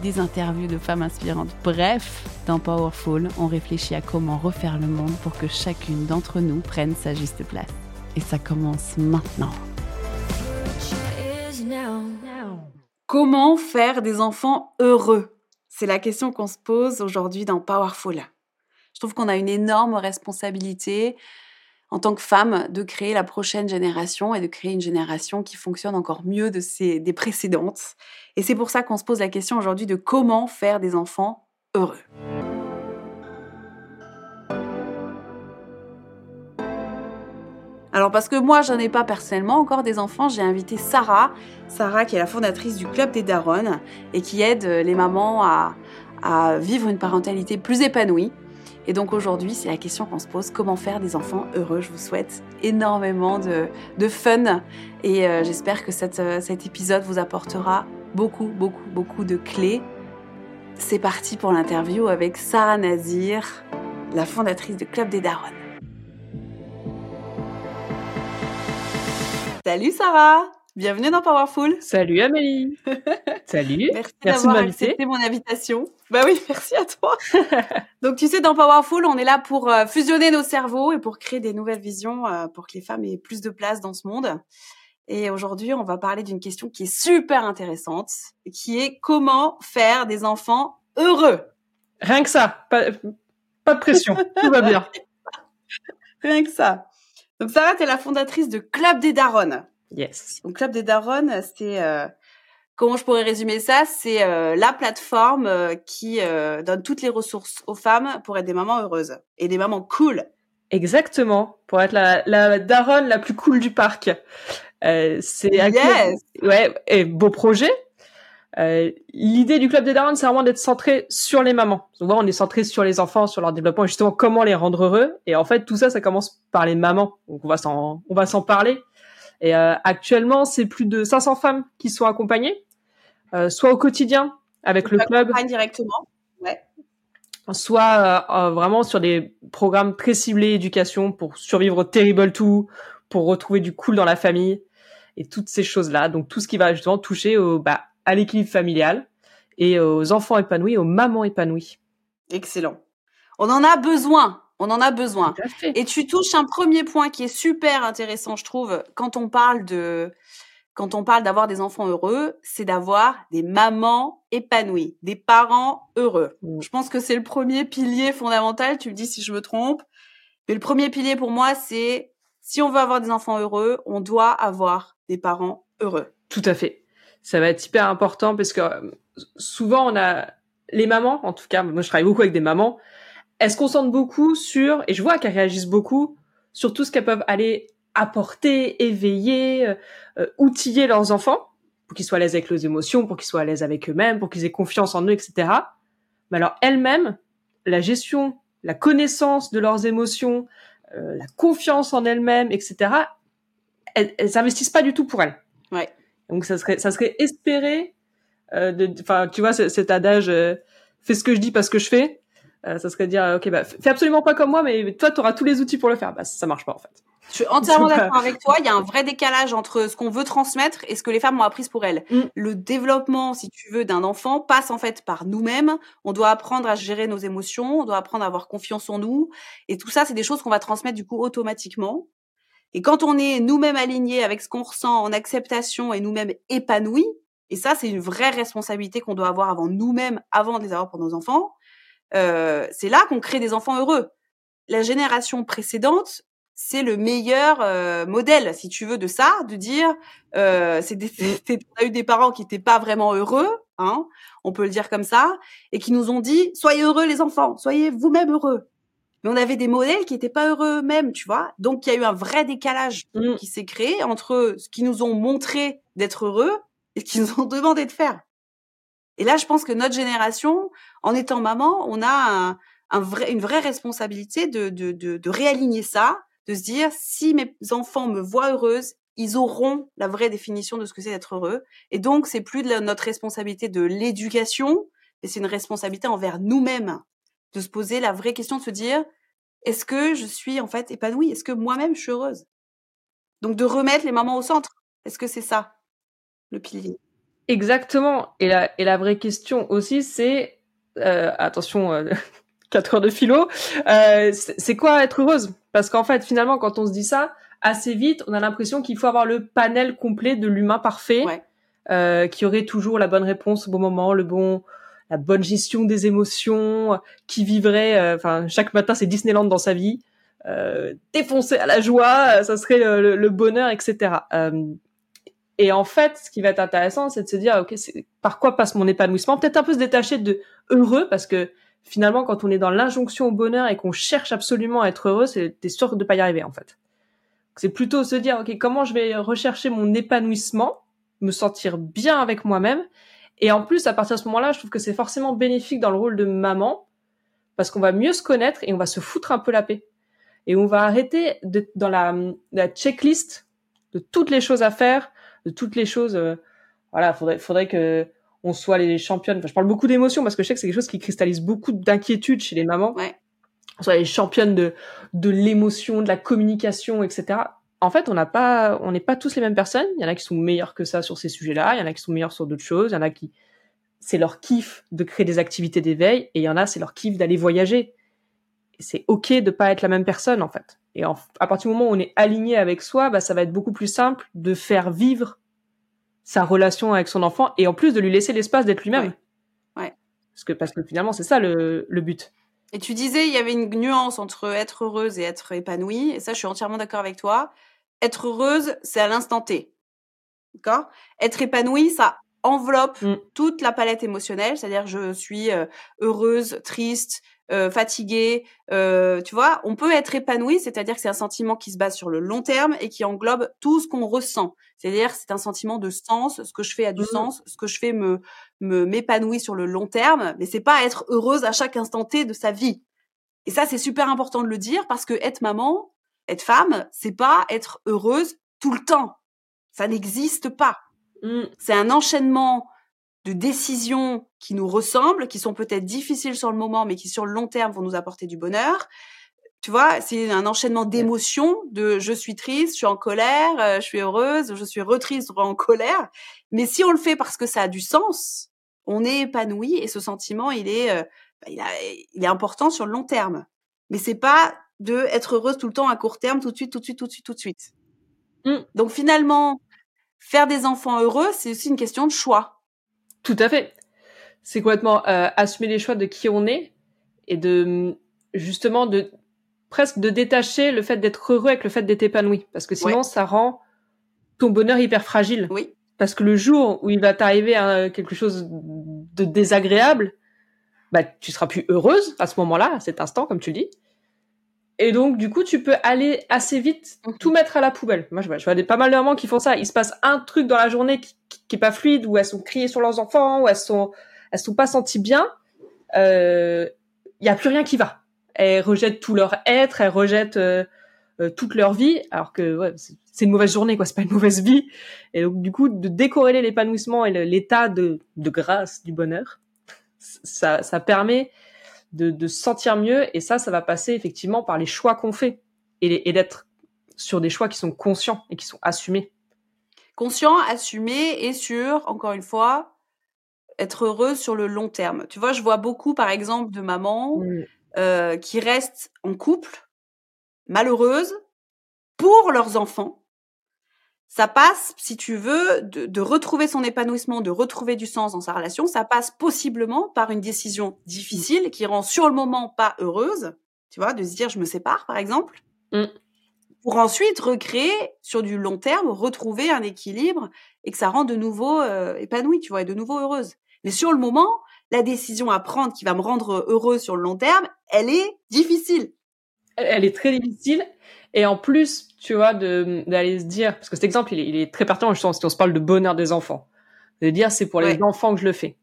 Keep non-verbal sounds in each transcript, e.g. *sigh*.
des interviews de femmes inspirantes. Bref, dans Powerful, on réfléchit à comment refaire le monde pour que chacune d'entre nous prenne sa juste place. Et ça commence maintenant. Comment faire des enfants heureux? C'est la question qu'on se pose aujourd'hui dans Powerful. Je trouve qu'on a une énorme responsabilité en tant que femme de créer la prochaine génération et de créer une génération qui fonctionne encore mieux de ces, des précédentes. Et c'est pour ça qu'on se pose la question aujourd'hui de comment faire des enfants heureux. Alors parce que moi, j'en ai pas personnellement encore des enfants, j'ai invité Sarah, Sarah qui est la fondatrice du Club des Daronnes et qui aide les mamans à vivre une parentalité plus épanouie. Et donc aujourd'hui, c'est la question qu'on se pose, comment faire des enfants heureux? Je vous souhaite énormément de, de fun et euh, j'espère que cette, euh, cet épisode vous apportera beaucoup, beaucoup, beaucoup de clés. C'est parti pour l'interview avec Sarah Nazir, la fondatrice du Club des Daronnes. Salut Sarah Bienvenue dans Powerful. Salut Amélie. *laughs* Salut. Merci, d'avoir accepté mon invitation. Bah oui, *laughs* merci à toi. *laughs* Donc tu sais, dans Powerful, on est là pour euh, fusionner nos cerveaux et pour créer des nouvelles visions euh, pour que les femmes aient plus de place dans ce monde. Et aujourd'hui, on va parler d'une question qui est super intéressante, qui est comment faire des enfants heureux? Rien que ça, pas, pas de pression, tout va bien. Rien que ça. Donc Sarah, tu es la fondatrice de Club des Daronnes. Yes. Donc Club des Daronnes, c'est euh, comment je pourrais résumer ça? C'est euh, la plateforme euh, qui euh, donne toutes les ressources aux femmes pour être des mamans heureuses et des mamans cool. Exactement, pour être la, la daronne la plus cool du parc. Euh, c'est yes. ouais, et beau projet. Euh, L'idée du club des darons, c'est vraiment d'être centré sur les mamans. Souvent, on est centré sur les enfants, sur leur développement, justement comment les rendre heureux. Et en fait, tout ça, ça commence par les mamans. Donc, on va s'en, on va s'en parler. Et euh, actuellement, c'est plus de 500 femmes qui sont accompagnées, euh, soit au quotidien avec le club, directement, ouais. soit euh, vraiment sur des programmes très ciblés éducation pour survivre au terrible tout, pour retrouver du cool dans la famille et toutes ces choses-là. Donc tout ce qui va justement toucher au, bah, à l'équilibre familial et aux enfants épanouis, aux mamans épanouies. Excellent. On en a besoin. On en a besoin. Et tu touches un premier point qui est super intéressant, je trouve, quand on parle de, quand on parle d'avoir des enfants heureux, c'est d'avoir des mamans épanouies, des parents heureux. Mmh. Je pense que c'est le premier pilier fondamental. Tu me dis si je me trompe. Mais le premier pilier pour moi, c'est si on veut avoir des enfants heureux, on doit avoir des parents heureux. Tout à fait. Ça va être hyper important parce que euh, souvent on a les mamans, en tout cas, moi je travaille beaucoup avec des mamans, elles se concentrent beaucoup sur, et je vois qu'elles réagissent beaucoup sur tout ce qu'elles peuvent aller apporter, éveiller, euh, euh, outiller leurs enfants pour qu'ils soient à l'aise avec leurs émotions, pour qu'ils soient à l'aise avec eux-mêmes, pour qu'ils aient confiance en eux, etc. Mais alors elles-mêmes, la gestion, la connaissance de leurs émotions, euh, la confiance en elles-mêmes, etc. Elles, elles investissent pas du tout pour elles. Ouais. Donc ça serait, ça serait espérer, euh, de, enfin tu vois cet adage, euh, fais ce que je dis parce que je fais. Euh, ça serait dire ok bah fais absolument pas comme moi mais toi tu auras tous les outils pour le faire. Bah ça marche pas en fait. Je suis entièrement d'accord avec toi. Il y a un vrai décalage entre ce qu'on veut transmettre et ce que les femmes ont appris pour elles. Mm. le développement si tu veux d'un enfant passe en fait par nous-mêmes. On doit apprendre à gérer nos émotions. On doit apprendre à avoir confiance en nous. Et tout ça c'est des choses qu'on va transmettre du coup automatiquement. Et quand on est nous-mêmes alignés avec ce qu'on ressent en acceptation et nous-mêmes épanouis et ça c'est une vraie responsabilité qu'on doit avoir avant nous-mêmes avant de les avoir pour nos enfants euh, c'est là qu'on crée des enfants heureux. La génération précédente, c'est le meilleur euh, modèle, si tu veux, de ça, de dire, euh, c'est on a eu des parents qui n'étaient pas vraiment heureux, hein, on peut le dire comme ça, et qui nous ont dit, soyez heureux les enfants, soyez vous-même heureux. Mais on avait des modèles qui n'étaient pas heureux eux-mêmes, tu vois. Donc il y a eu un vrai décalage mmh. qui s'est créé entre ce qu'ils nous ont montré d'être heureux et ce qu'ils nous ont demandé de faire. Et là, je pense que notre génération, en étant maman, on a une vraie responsabilité de, de, de, de réaligner ça, de se dire si mes enfants me voient heureuse, ils auront la vraie définition de ce que c'est d'être heureux. Et donc, c'est plus de notre responsabilité de l'éducation, mais c'est une responsabilité envers nous-mêmes de se poser la vraie question, de se dire est-ce que je suis en fait épanouie? Est-ce que moi-même je suis heureuse? Donc, de remettre les mamans au centre. Est-ce que c'est ça le pilier? Exactement. Et la, et la vraie question aussi, c'est euh, attention, euh, *laughs* 4 heures de philo, euh, c'est quoi être heureuse? Parce qu'en fait, finalement, quand on se dit ça, assez vite, on a l'impression qu'il faut avoir le panel complet de l'humain parfait, euh, qui aurait toujours la bonne réponse au bon moment, le bon, la bonne gestion des émotions, qui vivrait, euh, enfin, chaque matin c'est Disneyland dans sa vie, euh, défoncé à la joie, ça serait le, le bonheur, etc. Et en fait, ce qui va être intéressant, c'est de se dire, ok, par quoi passe mon épanouissement? Peut-être un peu se détacher de heureux, parce que finalement, quand on est dans l'injonction au bonheur et qu'on cherche absolument à être heureux, c'est t'es sûr de pas y arriver en fait. C'est plutôt se dire, ok, comment je vais rechercher mon épanouissement, me sentir bien avec moi-même? Et en plus, à partir de ce moment-là, je trouve que c'est forcément bénéfique dans le rôle de maman, parce qu'on va mieux se connaître et on va se foutre un peu la paix. Et on va arrêter de, dans la, la checklist de toutes les choses à faire, de toutes les choses. Euh, voilà, faudrait, faudrait que on soit les championnes. Enfin, je parle beaucoup d'émotions parce que je sais que c'est quelque chose qui cristallise beaucoup d'inquiétude chez les mamans. Ouais. On soit les championnes de de l'émotion, de la communication, etc. En fait, on n'a pas, on n'est pas tous les mêmes personnes. Il y en a qui sont meilleurs que ça sur ces sujets-là. Il y en a qui sont meilleurs sur d'autres choses. Il y en a qui, c'est leur kiff de créer des activités d'éveil, et il y en a, c'est leur kiff d'aller voyager. C'est ok de pas être la même personne, en fait. Et à partir du moment où on est aligné avec soi, bah, ça va être beaucoup plus simple de faire vivre sa relation avec son enfant et en plus de lui laisser l'espace d'être lui-même. Ouais. Parce que parce que finalement c'est ça le, le but. Et tu disais il y avait une nuance entre être heureuse et être épanouie et ça je suis entièrement d'accord avec toi. Être heureuse, c'est à l'instant T. D'accord? Être épanouie, ça enveloppe mm. toute la palette émotionnelle, c'est-à-dire je suis euh, heureuse, triste, euh, fatigué, euh, tu vois, on peut être épanoui, c'est-à-dire que c'est un sentiment qui se base sur le long terme et qui englobe tout ce qu'on ressent. C'est-à-dire c'est un sentiment de sens, ce que je fais a du mmh. sens, ce que je fais me me m'épanouit sur le long terme, mais c'est pas être heureuse à chaque instant T de sa vie. Et ça c'est super important de le dire parce que être maman, être femme, c'est pas être heureuse tout le temps. Ça n'existe pas. Mmh. C'est un enchaînement de décisions qui nous ressemblent, qui sont peut-être difficiles sur le moment, mais qui sur le long terme vont nous apporter du bonheur. Tu vois, c'est un enchaînement d'émotions, de je suis triste, je suis en colère, euh, je suis heureuse, je suis retriste, en colère. Mais si on le fait parce que ça a du sens, on est épanoui et ce sentiment, il est, euh, bah, il, il est important sur le long terme. Mais c'est pas de être heureuse tout le temps à court terme, tout de suite, tout de suite, tout de suite, tout de suite. Mmh. Donc finalement, faire des enfants heureux, c'est aussi une question de choix. Tout à fait. C'est complètement euh, assumer les choix de qui on est et de justement de presque de détacher le fait d'être heureux avec le fait d'être épanoui parce que sinon ça rend ton bonheur hyper fragile. Oui. Parce que le jour où il va t'arriver quelque chose de désagréable, bah tu seras plus heureuse à ce moment-là, à cet instant comme tu le dis. Et donc, du coup, tu peux aller assez vite, mhm. tout mettre à la poubelle. Moi, je vois, je vois des, pas mal de mamans qui font ça. Il se passe un truc dans la journée qui, qui, est pas fluide, où elles sont criées sur leurs enfants, où elles sont, elles sont pas senties bien. Il euh, y a plus rien qui va. Elles rejettent tout leur être, elles rejettent euh, euh, toute leur vie, alors que ouais, c'est une mauvaise journée, quoi. C'est pas une mauvaise vie. Et donc, du coup, de décorréler l'épanouissement et l'état de, de grâce du bonheur, ça, ça permet de, de se sentir mieux. Et ça, ça va passer effectivement par les choix qu'on fait et, et d'être sur des choix qui sont conscients et qui sont assumés. Conscient, assumé et sur, encore une fois, être heureuse sur le long terme. Tu vois, je vois beaucoup, par exemple, de mamans euh, qui restent en couple, malheureuses, pour leurs enfants, ça passe, si tu veux, de, de, retrouver son épanouissement, de retrouver du sens dans sa relation, ça passe possiblement par une décision difficile qui rend sur le moment pas heureuse, tu vois, de se dire je me sépare par exemple. Mm. pour ensuite recréer sur du long terme, retrouver un équilibre et que ça rend de nouveau euh, épanoui, tu vois, et de nouveau heureuse. Mais sur le moment, la décision à prendre qui va me rendre heureuse sur le long terme, elle est difficile. Elle est très difficile. Et en plus, tu vois, d'aller se dire, parce que cet exemple, il est, très pertinent, je si on se parle de bonheur des enfants, de dire c'est pour les enfants que je le fais.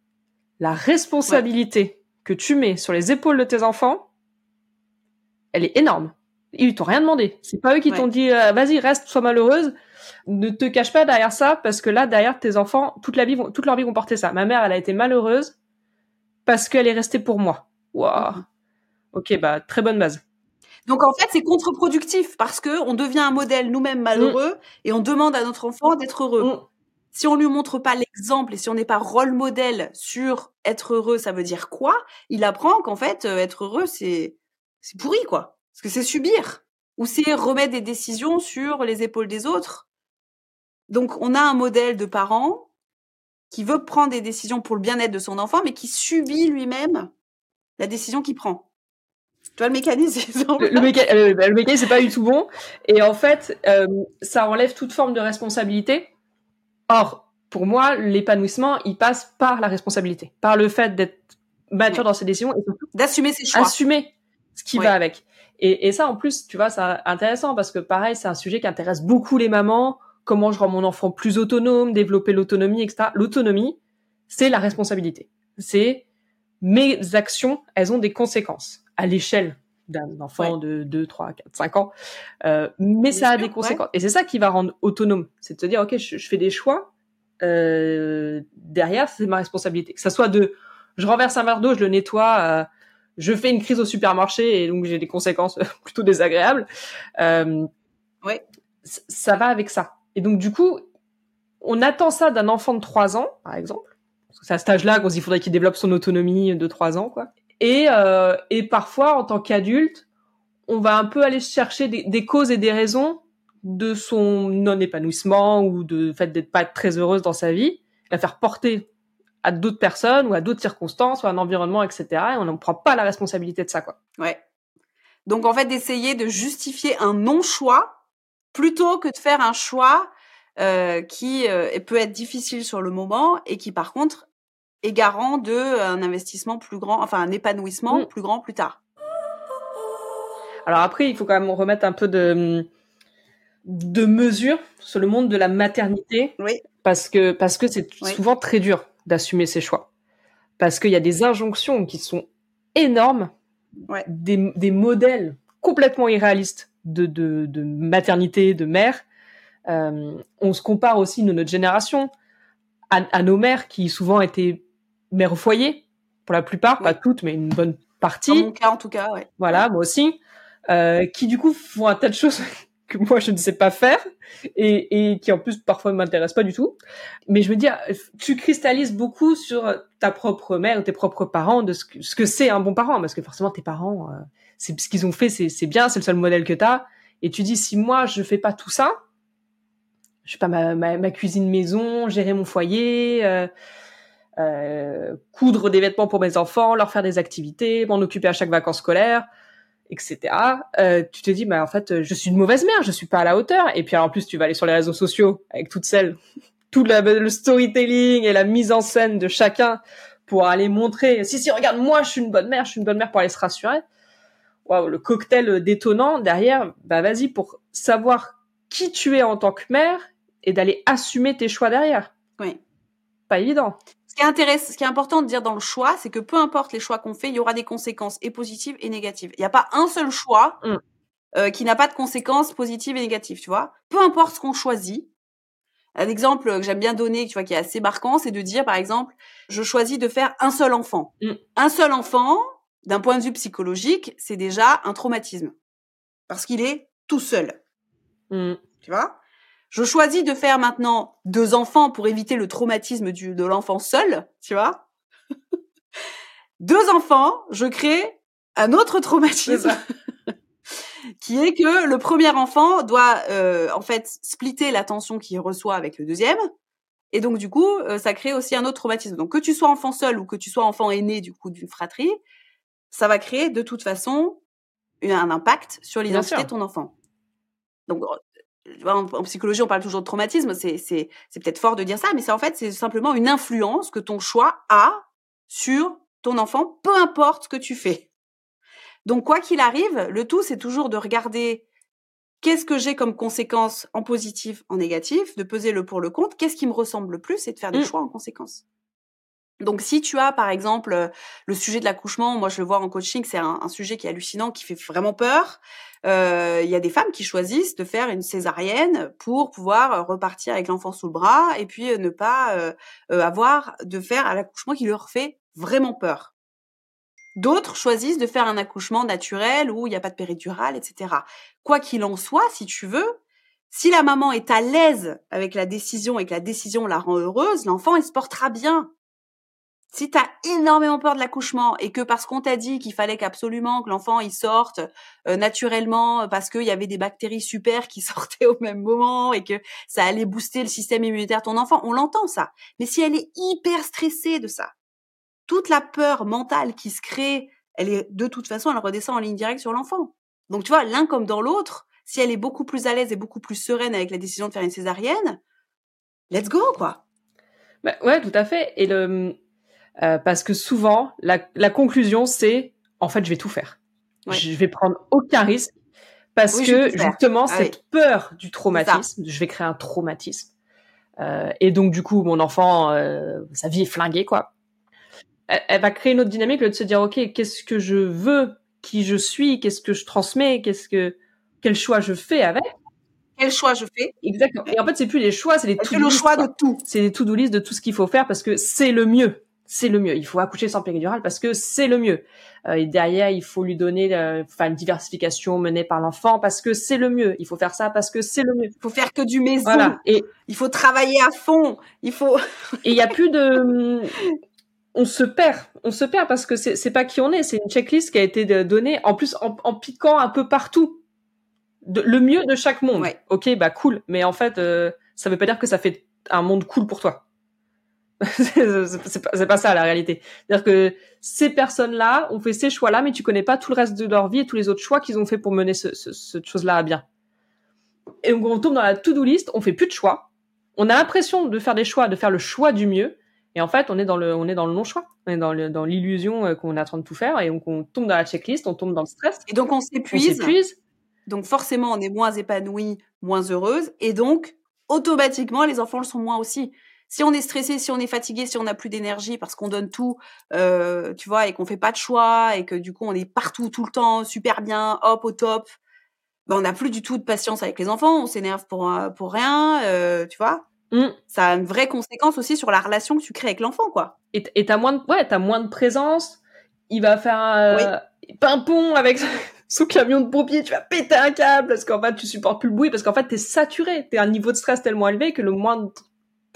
La responsabilité que tu mets sur les épaules de tes enfants, elle est énorme. Ils t'ont rien demandé. C'est pas eux qui t'ont dit euh, vas-y reste, sois malheureuse. Ne te cache pas derrière ça parce que là derrière tes enfants toute la vie vont, toute leur vie vont porter ça. Ma mère elle a été malheureuse parce qu'elle est restée pour moi. Waouh. Mhm. Ok bah très bonne base. Donc en fait c'est contre-productif parce que on devient un modèle nous-mêmes malheureux mm. et on demande à notre enfant d'être heureux. Mm. Si on lui montre pas l'exemple et si on n'est pas rôle modèle sur être heureux, ça veut dire quoi? Il apprend qu'en fait euh, être heureux c'est c'est pourri quoi. Parce que c'est subir ou c'est remettre des décisions sur les épaules des autres. Donc on a un modèle de parent qui veut prendre des décisions pour le bien-être de son enfant, mais qui subit lui-même la décision qu'il prend. Tu vois le mécanisme Le, le, euh, mécanisme, c'est pas du tout bon. Et en fait, euh, ça enlève toute forme de responsabilité. Or, pour moi, l'épanouissement, il passe par la responsabilité, par le fait d'être mature dans ses décisions et d'assumer ses choix. Assumer ce qui va avec. Et, et, ça, en plus, tu vois, c'est intéressant parce que pareil, c'est un sujet qui intéresse beaucoup les mamans. Comment je rends mon enfant plus autonome, développer l'autonomie, etc. L'autonomie, c'est la responsabilité. C'est mes actions, elles ont des conséquences à l'échelle d'un enfant de 2, 3, 4, 5 ans. Euh, mais ça a des conséquences. Et c'est ça qui va rendre autonome. C'est de se dire, OK, je, je fais des choix. Euh, derrière, c'est ma responsabilité. Que ça soit de, je renverse un verre d'eau, je le nettoie, euh, je fais une crise au supermarché et donc j'ai des conséquences *laughs* plutôt désagréables. Euh, ouais. Ça va avec ça. Et donc du coup, on attend ça d'un enfant de 3 ans, par exemple. C'est à cet âge-là qu'on il faudrait qu'il développe son autonomie de 3 ans, quoi. Et, euh, et parfois, en tant qu'adulte, on va un peu aller chercher des, causes et des raisons de son non-épanouissement ou de fait d'être pas très heureuse dans sa vie, la faire porter à d'autres personnes ou à d'autres circonstances ou à un environnement, etc. Et on ne prend pas la responsabilité de ça, quoi. Ouais. Donc en fait, d'essayer de justifier un non-choix plutôt que de faire un choix euh, qui euh, peut être difficile sur le moment et qui par contre est garant de euh, un investissement plus grand, enfin un épanouissement mm. plus grand plus tard. Alors après, il faut quand même remettre un peu de de mesure sur le monde de la maternité, oui. parce que parce que c'est souvent très dur d'assumer ses choix. Parce qu'il y a des injonctions qui sont énormes, des, des, modèles complètement irréalistes de, de, de maternité, de mère. Euh, on se compare aussi de notre génération à, à, nos mères qui souvent étaient mères au foyer, pour la plupart, pas toutes, mais une bonne partie. Dans mon cas, en tout cas, ouais. Voilà, moi aussi. Euh, qui du coup font un tas de choses *laughs* que moi je ne sais pas faire et, et qui en plus parfois ne m'intéressent pas du tout. Mais je me dis, tu cristallises beaucoup sur ta propre mère ou tes propres parents de ce que ce que c'est un bon parent parce que forcément tes parents, euh, c'est ce qu'ils ont fait, c'est c'est bien, c'est le seul modèle que t'as. Et tu dis si moi je fais pas tout ça, je sais pas ma, ma, ma cuisine maison, gérer mon foyer. Euh, euh, coudre des vêtements pour mes enfants, leur faire des activités, m'en occuper à chaque vacances scolaires etc. Euh, tu te dis, bah en fait, je suis une mauvaise mère, je suis pas à la hauteur. Et puis en plus, tu vas aller sur les réseaux sociaux avec toutes celles, tout le storytelling et la mise en scène de chacun pour aller montrer, si si, regarde, moi, je suis une bonne mère, je suis une bonne mère pour aller se rassurer. Waouh, le cocktail détonnant derrière, bah vas-y pour savoir qui tu es en tant que mère et d'aller assumer tes choix derrière. Oui. Pas évident qui est intéressant, ce qui est important de dire dans le choix, c'est que peu importe les choix qu'on fait, il y aura des conséquences et positives et négatives. Il n'y a pas un seul choix mm. euh, qui n'a pas de conséquences positives et négatives, tu vois. Peu importe ce qu'on choisit. Un exemple que j'aime bien donner, tu vois, qui est assez marquant, c'est de dire, par exemple, je choisis de faire un seul enfant. Mm. Un seul enfant, d'un point de vue psychologique, c'est déjà un traumatisme. Parce qu'il est tout seul. Mm. Tu vois? Je choisis de faire maintenant deux enfants pour éviter le traumatisme du, de l'enfant seul, tu vois. *laughs* deux enfants, je crée un autre traumatisme. *laughs* qui est que le premier enfant doit euh, en fait splitter l'attention qu'il reçoit avec le deuxième. Et donc du coup euh, ça crée aussi un autre traumatisme. Donc que tu sois enfant seul ou que tu sois enfant aîné du coup d'une fratrie ça va créer de toute façon un impact sur l'identité de ton enfant. Donc, en, psychologie, on parle toujours de traumatisme. C'est, peut-être fort de dire ça, mais c'est en fait, c'est simplement une influence que ton choix a sur ton enfant, peu importe ce que tu fais. Donc, quoi qu'il arrive, le tout, c'est toujours de regarder qu'est-ce que j'ai comme conséquence en positif, en négatif, de peser le pour le contre, qu'est-ce qui me ressemble le plus et de faire des mmh. choix en conséquence. Donc, si tu as, par exemple, euh, le sujet de l'accouchement, moi je le vois en coaching, c'est un, sujet qui est hallucinant, qui fait vraiment peur. Euh, il y a des femmes qui choisissent de faire une césarienne pour pouvoir euh, repartir avec l'enfant sous le bras et puis ne pas avoir de faire à l'accouchement qui leur fait vraiment peur. D'autres choisissent de faire un accouchement naturel où il n'y a pas de péridurale, etc. Quoi qu'il en soit, si tu veux, si la maman est à l'aise avec la décision et que la décision la rend heureuse, l'enfant il se portera bien. Si tu as énormément peur de l'accouchement et que parce qu'on t'a dit qu'il fallait qu'absolument que l'enfant il sorte euh, naturellement euh, parce qu'il y avait des bactéries super qui *laughs* sortaient au même moment et que ça allait booster le système immunitaire de ton enfant, on l'entend ça. Mais si elle est hyper stressée de ça, toute la peur mentale qui se crée, elle est de toute façon, elle redescend en ligne directe sur l'enfant. Donc tu vois, l'un comme dans l'autre, si elle est beaucoup plus à l'aise et beaucoup plus sereine avec la décision de faire une césarienne, let's go quoi. Bah, ouais, tout à fait. Et le euh, parce que souvent, la, la conclusion, c'est en fait, je vais tout faire. Je vais prendre aucun risque parce que justement, ah cette peur du traumatisme, je vais créer un traumatisme. Euh, et donc, du coup, mon enfant, euh, sa vie est flinguée, quoi. Elle, elle, va créer une autre dynamique, de se dire, OK, qu'est-ce que je veux, qui je suis, qu'est-ce que je transmets, qu'est-ce que, quel choix je fais avec. Quel choix je fais Exactement. Et en fait, c'est plus les choix, c'est les to-do le choix de tout. C'est les to-do list de tout ce qu'il faut faire parce que c'est le mieux c'est le mieux. Il faut accoucher sans péridurale parce que c'est le mieux. Euh, et derrière, il faut lui donner euh, enfin une diversification menée par l'enfant parce que c'est le mieux. Il faut faire ça parce que c'est le mieux. Il faut faire que du maison. Voilà. Et il faut travailler à fond. Il faut. *laughs* et il y a plus de. On se perd. On se perd parce que c'est pas qui on est. C'est une checklist qui a été donnée en plus en, piquant un peu partout. De, le mieux de chaque monde. Ok, bah cool. Mais en fait, euh, ça veut pas dire que ça fait un monde cool pour toi. C'est pas, pas, ça la réalité. C'est-à-dire que ces personnes-là ont fait ces choix-là, mais tu connais pas tout le reste de leur vie et tous les autres choix qu'ils ont fait pour mener ce, ce, cette chose-là à bien. Et donc on tombe dans la to-do list, on fait plus de choix. On a l'impression de faire des choix, de faire le choix du mieux, et en fait on est dans le, on est dans le non-choix, on est dans, le, dans l'illusion euh, qu'on est en train de tout faire, et donc on tombe dans la checklist, on tombe dans le stress. Et donc on s'épuise. On s'épuise. Donc forcément on est moins épanoui, moins heureuse, et donc automatiquement les enfants le sont moins aussi si on est stressé, si on est fatigué, si on n'a plus d'énergie parce qu'on donne tout, euh, tu vois, et qu'on fait pas de choix et que du coup on est partout tout le temps, super bien, hop au top, ben on n'a plus du tout de patience avec les enfants, on s'énerve pour euh, pour rien, euh, tu vois. Mmh. Ça a une vraie conséquence aussi sur la relation que tu crées avec l'enfant, quoi. Et t'as moins de ouais, t'as moins de présence. Il va faire un pimpon avec son *laughs* camion de pompier, tu vas péter un câble parce qu'en fait tu supportes plus le bruit parce qu'en fait t'es saturé, t'es à un niveau de stress tellement élevé que le moindre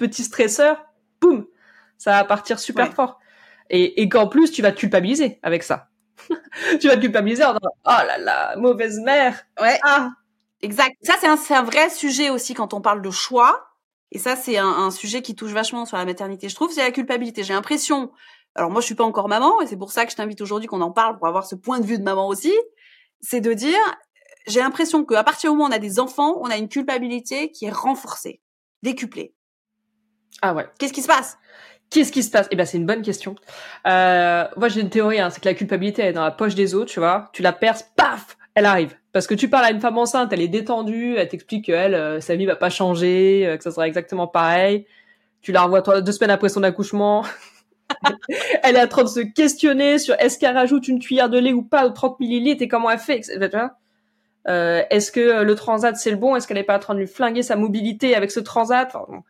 petit stresseur, boum, ça va partir super fort. Et, et qu'en plus, tu vas te culpabiliser avec ça. *laughs* tu vas te culpabiliser en disant, oh là là, mauvaise mère. Ouais. Ah. Exact. Ça, c'est un, un, vrai sujet aussi quand on parle de choix. Et ça, c'est un, un, sujet qui touche vachement sur la maternité, je trouve, c'est la culpabilité. J'ai l'impression, alors moi, je suis pas encore maman, et c'est pour ça que je t'invite aujourd'hui qu'on en parle pour avoir ce point de vue de maman aussi. C'est de dire, j'ai l'impression qu'à partir du moment où on a des enfants, on a une culpabilité qui est renforcée, décuplée. Ah ouais. Qu'est-ce qui se passe? Qu'est-ce qui se passe? Eh ben, c'est une bonne question. Euh, moi, j'ai une théorie, hein, c'est que la culpabilité elle est dans la poche des autres, tu vois. Tu la perces, paf, elle arrive. Parce que tu parles à une femme enceinte, elle est détendue, elle t'explique qu'elle, euh, sa vie va pas changer, euh, que ça sera exactement pareil. Tu la revois deux semaines après son accouchement. *laughs* elle est en train de se questionner sur est-ce qu'elle rajoute une cuillère de lait ou pas, ou 30 millilitres, et comment elle fait, etc. Euh, est-ce que le transat c'est le bon? Est-ce qu'elle est pas en train de lui flinguer sa mobilité avec ce transat? Enfin,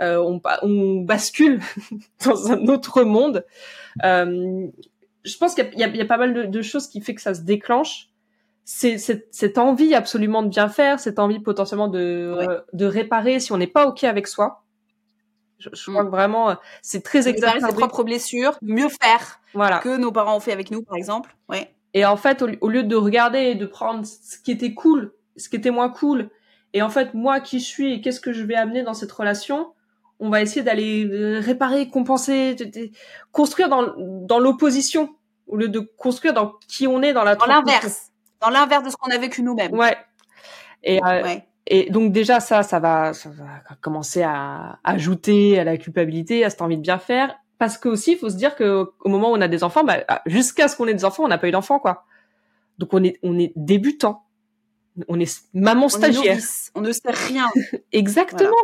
euh, on, on, bascule *laughs* dans un autre monde. Euh, je pense qu'il y, y, a pas mal de, de, choses qui fait que ça se déclenche. C'est cette, envie absolument de bien faire, cette envie potentiellement de, de réparer si on n'est pas ok avec soi. Je, je crois mm. que vraiment, euh, c'est très exact. ses propres blessures, mieux faire voilà. que nos parents ont fait avec nous, par exemple. Ouais. Et en fait, au, au lieu de regarder et de prendre ce qui était cool, ce qui était moins cool, et en fait, moi qui je suis et qu'est-ce que je vais amener dans cette relation, on va essayer d'aller euh, réparer, compenser, construire dans, dans l'opposition au lieu de construire dans qui on est dans la dans l'inverse, dans l'inverse de ce qu'on a vécu nous-mêmes. Ouais. Et, et donc déjà ça, ça va, ça va commencer à ajouter à la culpabilité, à cette envie de bien faire. Parce que aussi, il faut se dire que au moment où on a des enfants, bah, jusqu'à ce qu'on ait des enfants, on n'a pas eu d'enfants, quoi. Donc on est, on est débutant. On est maman stagiaire. On, ne sait rien. *laughs* Exactement.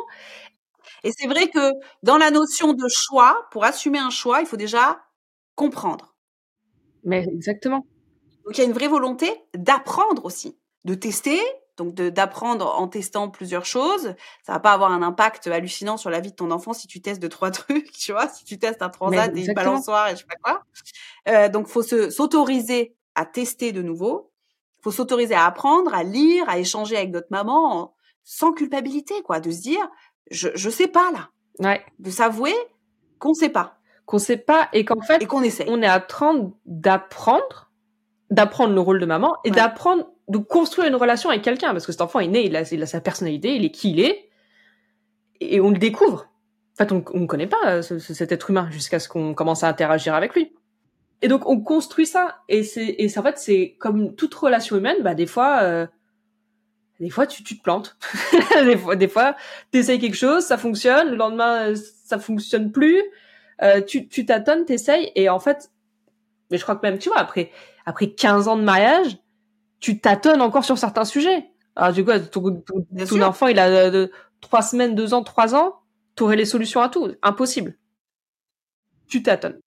Et c'est vrai que dans la notion de choix, pour assumer un choix, il faut déjà comprendre. Mais exactement. Donc il y a une vraie volonté d'apprendre aussi, de tester, donc d'apprendre en testant plusieurs choses. Ça va pas avoir un impact hallucinant sur la vie de ton enfant si tu testes deux trois *laughs* trucs, tu vois, si tu testes un transat et une balançoire et je sais pas quoi. Euh, donc faut se s'autoriser à tester de nouveau. Faut s'autoriser à apprendre, à lire, à échanger avec notre maman sans culpabilité, quoi, de se dire je je sais pas là. Ouais. De s'avouer qu'on sait pas. Qu'on sait pas et qu'en fait et qu'on essaie. On est à 30 d'apprendre, d'apprendre le rôle de maman et d'apprendre de construire une relation avec quelqu'un parce que cet enfant est né, il a, il a, sa personnalité, il est qui il est et on le découvre. En fait, on ne connaît pas euh, cet être humain jusqu'à ce qu'on commence à interagir avec lui. Et donc on construit ça et c'est et en fait c'est comme toute relation humaine, bah des fois euh, des fois tu, tu te plantes. *laughs* des fois des fois t'essayes quelque chose, ça fonctionne, le lendemain euh, ça fonctionne plus. Euh, tu tu tâtonnes, t'essayes et en fait mais je crois que même tu vois après après 15 ans de mariage, tu tâtonnes encore sur certains sujets. Alors du coup, ton, ton, enfant, il a euh, trois semaines, deux ans, trois ans, tu aurais les solutions à tout. Impossible. Tu tâtonnes.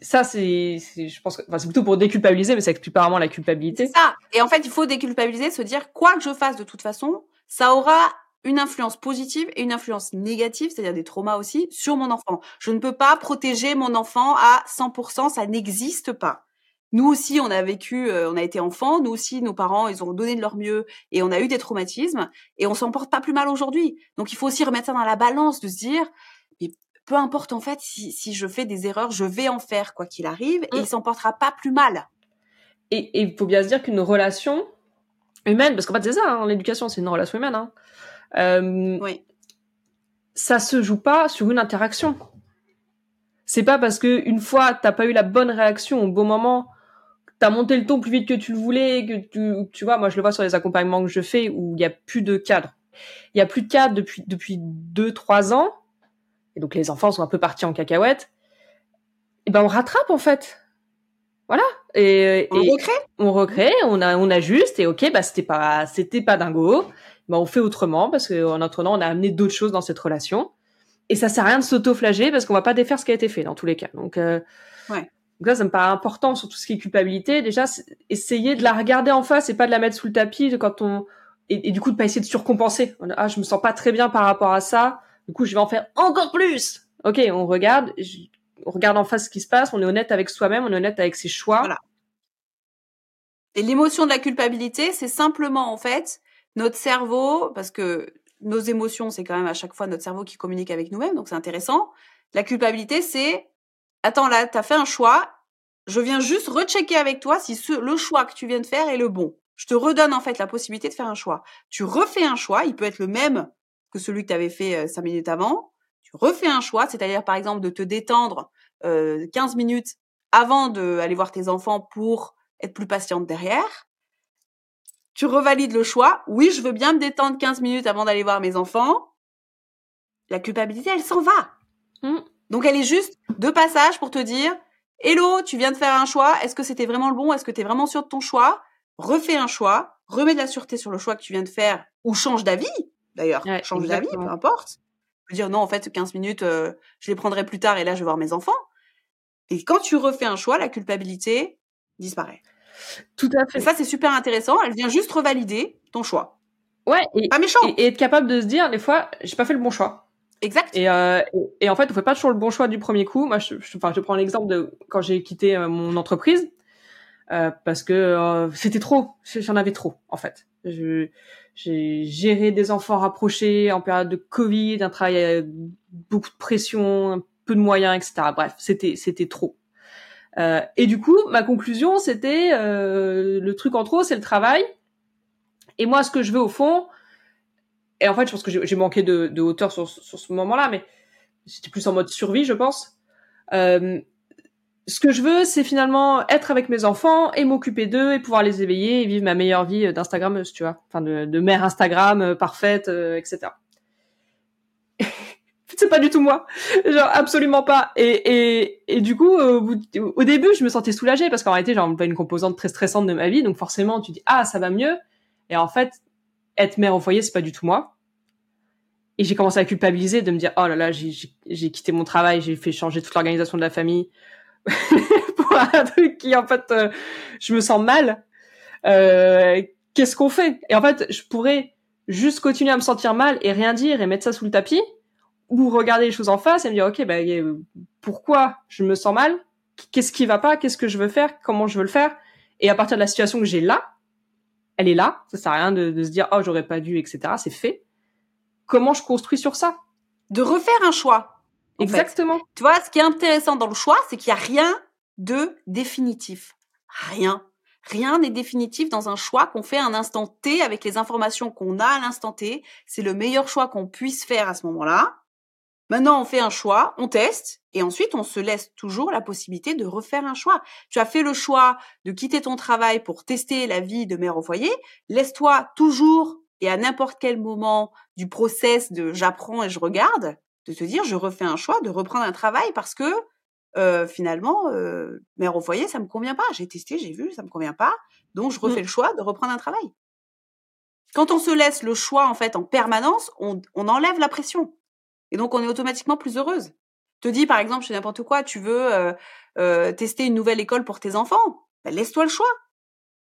Ça, c'est, je pense que, enfin, c'est plutôt pour déculpabiliser, mais ça explique pas vraiment la culpabilité. Ça. Et en fait, il faut déculpabiliser, se dire, quoi que je fasse de toute façon, ça aura une influence positive et une influence négative, c'est-à-dire des traumas aussi, sur mon enfant. Je ne peux pas protéger mon enfant à 100%, ça n'existe pas. Nous aussi, on a vécu, euh, on a été enfants. Nous aussi, nos parents, ils ont donné de leur mieux et on a eu des traumatismes et on s'en porte pas plus mal aujourd'hui. Donc, il faut aussi remettre ça dans la balance, de se dire, peu importe en fait si, si je fais des erreurs, je vais en faire quoi qu'il arrive et mmh. il s'en portera pas plus mal. Et il faut bien se dire qu'une relation humaine, parce qu'en fait c'est ça, hein, l'éducation c'est une relation humaine. Hein, euh, oui. Ça se joue pas sur une interaction. C'est pas parce que une fois t'as pas eu la bonne réaction au bon moment t'as monté le ton plus vite que tu le voulais, que tu, tu vois, moi je le vois sur les accompagnements que je fais où il y a plus de cadre. Il y a plus de cadre depuis depuis deux trois ans, et donc les enfants sont un peu partis en cacahuète. Et ben on rattrape en fait. Voilà. Et, on recrée? On recrée, on a on ajuste et ok bah c'était pas c'était pas dingo. Ben on fait autrement parce qu'en attendant on a amené d'autres choses dans cette relation. Et ça sert à rien de s'auto-flager parce qu'on va pas défaire ce qui a été fait dans tous les cas. Donc euh, ouais. Donc là, ça me paraît important sur tout ce qui est culpabilité. Déjà, essayer de la regarder en face et pas de la mettre sous le tapis quand on et, du coup de pas essayer de surcompenser. Ah, je me sens pas très bien par rapport à ça. Du coup, je vais en faire encore plus. Ok, on regarde, on regarde en face ce qui se passe. On est honnête avec soi-même, on est honnête avec ses choix. Voilà. Et l'émotion de la culpabilité, c'est simplement en fait notre cerveau, parce que nos émotions, c'est quand même à chaque fois notre cerveau qui communique avec nous-mêmes, donc c'est intéressant. La culpabilité, c'est attends là, tu as fait un choix, je viens juste rechecker avec toi si le choix que tu viens de faire est le bon. Je te redonne en fait la possibilité de faire un choix. Tu refais un choix, il peut être le même que celui que tu avais fait euh, cinq minutes avant. Tu refais un choix, c'est-à-dire par exemple de te détendre euh, 15 minutes avant d'aller voir tes enfants pour être plus patiente derrière. Tu revalides le choix. Oui, je veux bien me détendre 15 minutes avant d'aller voir mes enfants. La culpabilité, elle s'en va. Mmh. Donc elle est juste de passage pour te dire Hello, tu viens de faire un choix, est-ce que c'était vraiment le bon? Est-ce que tu es vraiment sûr de ton choix Refais un choix, remets de la sûreté sur le choix que tu viens de faire ou change d'avis d'ailleurs, change d'avis, peu importe. Tu peux dire non, en fait 15 minutes euh, je les prendrai plus tard et là je vais voir mes enfants. Et quand tu refais un choix, la culpabilité disparaît. Tout à fait. Et ça c'est super intéressant, elle vient juste revalider ton choix. Ouais, et, pas méchant. Et, être capable de se dire des fois, j'ai pas fait le bon choix. Exact. Et, euh, et, en fait, on fait pas toujours le bon choix du premier coup. Moi, je, enfin, je prends l'exemple de quand j'ai quitté euh, mon entreprise euh, parce que euh, c'était trop. J'en avais trop, en fait. J'ai géré des enfants rapprochés en période de Covid, un travail avec beaucoup de pression, un peu de moyens, etc. Bref, c'était c'était trop. Euh, et du coup, ma conclusion, c'était le truc en trop, c'est le travail. Et moi, ce que je veux au fond, et en fait, je pense que j'ai manqué de, de, hauteur sur, sur ce moment-là, mais c'était plus en mode survie, je pense. Euh, ce que je veux, c'est finalement être avec mes enfants et m'occuper d'eux et pouvoir les éveiller et vivre ma meilleure vie d'Instagrammeuse, tu vois. Enfin, de, de mère Instagram euh, parfaite, euh, etc. *laughs* c'est pas du tout moi. Genre, absolument pas. Et, et, et du coup, au, début, je me sentais soulagée parce qu'en réalité, j'ai pas une composante très stressante de ma vie. Donc forcément, tu dis, ah, ça va mieux. Et en fait, être mère au foyer, c'est pas du tout moi. Et j'ai commencé à culpabiliser, de me dire, oh là là, j'ai quitté mon travail, j'ai fait changer toute l'organisation de la famille *laughs* pour un truc qui, en fait, euh, je me sens mal. Euh, Qu'est-ce qu'on fait? Et en fait, je pourrais juste continuer à me sentir mal et rien dire et mettre ça sous le tapis, ou regarder les choses en face et me dire, ok, bah, pourquoi je me sens mal? Qu'est-ce qui va pas? Qu'est-ce que je veux faire? Comment je veux le faire? Et à partir de la situation que j'ai là, elle est là. Ça sert à rien de, de se dire, oh, j'aurais pas dû, etc. C'est fait comment je construis sur ça? De refaire un choix. Exactement. Tu vois, ce qui est intéressant dans le choix, c'est qu'il n'y a rien de définitif. Rien. Rien n'est définitif dans un choix qu'on fait à un instant T avec les informations qu'on a à l'instant T. C'est le meilleur choix qu'on puisse faire à ce moment-là. Maintenant, on fait un choix, on teste, et ensuite, on se laisse toujours la possibilité de refaire un choix. Tu as fait le choix de quitter ton travail pour tester la vie de mère au foyer. Laisse-toi toujours et à n'importe quel moment du process de j'apprends et je regarde, de te dire je refais un choix, de reprendre un travail parce que euh, finalement, euh, mère au foyer, ça me convient pas. J'ai testé, j'ai vu, ça me convient pas, donc je refais mmh. le choix de reprendre un travail. Quand on se laisse le choix en fait en permanence, on, on enlève la pression et donc on est automatiquement plus heureuse. Te dis par exemple, je n'importe quoi, tu veux euh, euh, tester une nouvelle école pour tes enfants, ben, laisse-toi le choix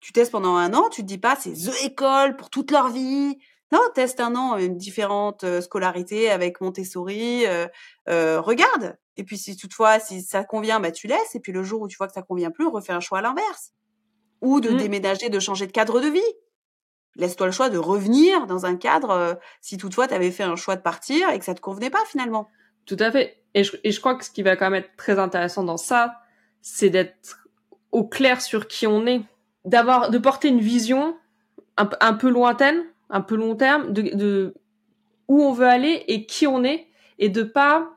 tu testes pendant un an, tu te dis pas c'est the école pour toute leur vie. Non, teste un an une différente scolarité avec Montessori. Euh, euh, regarde. Et puis si toutefois si ça convient, bah tu laisses. Et puis le jour où tu vois que ça convient plus, refais un choix à l'inverse. Ou de mmh. déménager, de changer de cadre de vie. Laisse-toi le choix de revenir dans un cadre euh, si toutefois tu avais fait un choix de partir et que ça te convenait pas finalement. Tout à fait. Et je, et je crois que ce qui va quand même être très intéressant dans ça, c'est d'être au clair sur qui on est d'avoir de porter une vision un, un, peu lointaine, un peu long terme de, de, où on veut aller et qui on est et de pas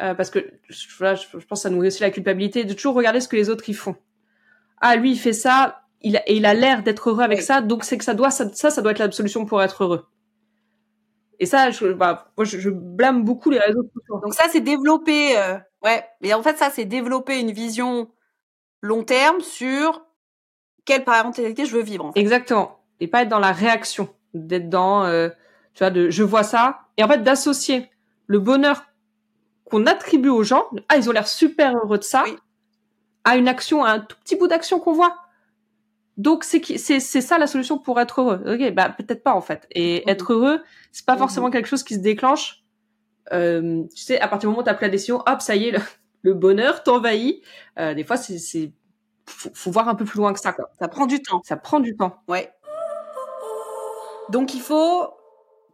euh, parce que je, je, pense que ça nourrit aussi la culpabilité de toujours regarder ce que les autres y font. Ah lui il fait ça, il a, et il a l'air d'être heureux avec ça, donc c'est que ça doit ça, ça, ça doit être la solution pour être heureux. Et ça, je, bah, moi, je, je, blâme beaucoup les réseaux sociaux. Donc ça, c'est développer, euh, ouais. Mais en fait, ça, c'est développer une vision long terme sur quelle parentalité je veux vivre. En fait. Exactement. Et pas être dans la réaction, d'être dans, euh, tu vois, de je vois ça, et en fait d'associer le bonheur qu'on attribue aux gens, ah ils ont l'air super heureux de ça, à une action, à un tout petit bout d'action qu'on voit. Donc c'est c'est c'est ça la solution pour être heureux. Ok, bah peut-être pas en fait. Et mmh. être heureux, c'est pas mmh. forcément quelque chose qui se déclenche. Euh, tu sais, à partir du moment où t'as pris la décision, hop, ça y est, le, le bonheur t'envahit. Euh, des fois, c'est faut, faut voir un peu plus loin que ça. Quoi. Ça prend du temps. Ça prend du temps. Ouais. Donc il faut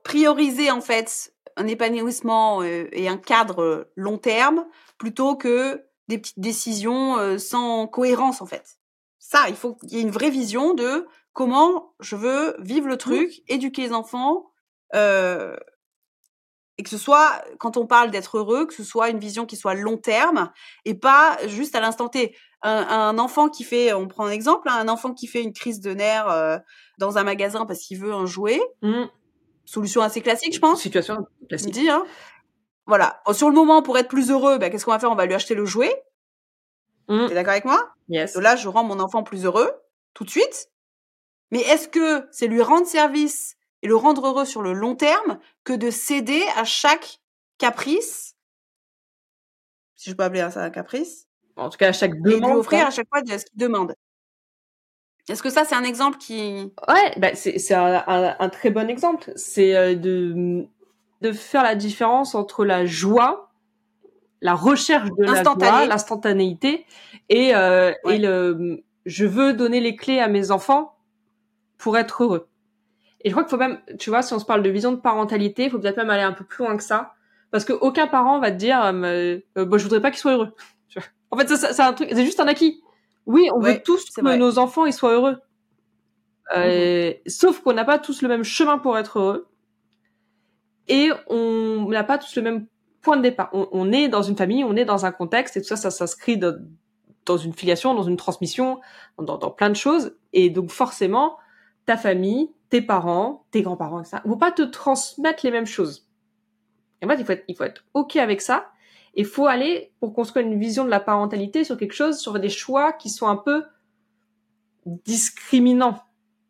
prioriser en fait un épanouissement euh, et un cadre long terme plutôt que des petites décisions euh, sans cohérence en fait. Ça, il faut qu'il y ait une vraie vision de comment je veux vivre le truc, mmh. éduquer les enfants, euh, et que ce soit, quand on parle d'être heureux, que ce soit une vision qui soit long terme et pas juste à l'instant T. Un, un, enfant qui fait, on prend un exemple, hein, un enfant qui fait une crise de nerfs euh, dans un magasin parce qu'il veut un jouet, mmh. solution assez classique, je pense. Situation classique. Dit, hein. Voilà. Sur le moment, pour être plus heureux, bah, qu'est-ce qu'on va faire? On va lui acheter le jouet. Mmh. T'es d'accord avec moi? Yes. là, je rends mon enfant plus heureux tout de suite. Mais est-ce que c'est lui rendre service et le rendre heureux sur le long terme que de céder à chaque caprice, si je peux appeler ça un caprice. En tout cas, à chaque demande. Et lui offrir à chaque fois ce qu'il demande. Est-ce que ça, c'est un exemple qui... Ouais, bah c'est un, un, un, très bon exemple. C'est euh, de, de faire la différence entre la joie, la recherche de la joie, l'instantanéité, et, euh, et le je veux donner les clés à mes enfants pour être heureux. Et je crois qu'il faut même, tu vois, si on se parle de vision de parentalité, il faut peut-être même aller un peu plus loin que ça, parce que aucun parent va te dire, euh, euh bah, je voudrais pas qu'il soit heureux. *laughs* en fait, c'est un truc, c'est juste un acquis. Oui, on veut tous que nos enfants ils soient heureux. Euh, mhm. Sauf qu'on n'a pas tous le même chemin pour être heureux. Et on n'a pas tous le même point de départ. On, on, est dans une famille, on est dans un contexte, et tout ça, ça s'inscrit dans une filiation, dans une transmission, dans, dans plein de choses. Et donc forcément, ta famille, tes parents, tes grands-parents, ça, vont pas te transmettre les mêmes choses. Et en fait, il faut être, il faut être ok avec ça. Il faut aller pour construire une vision de la parentalité sur quelque chose, sur des choix qui sont un peu discriminants.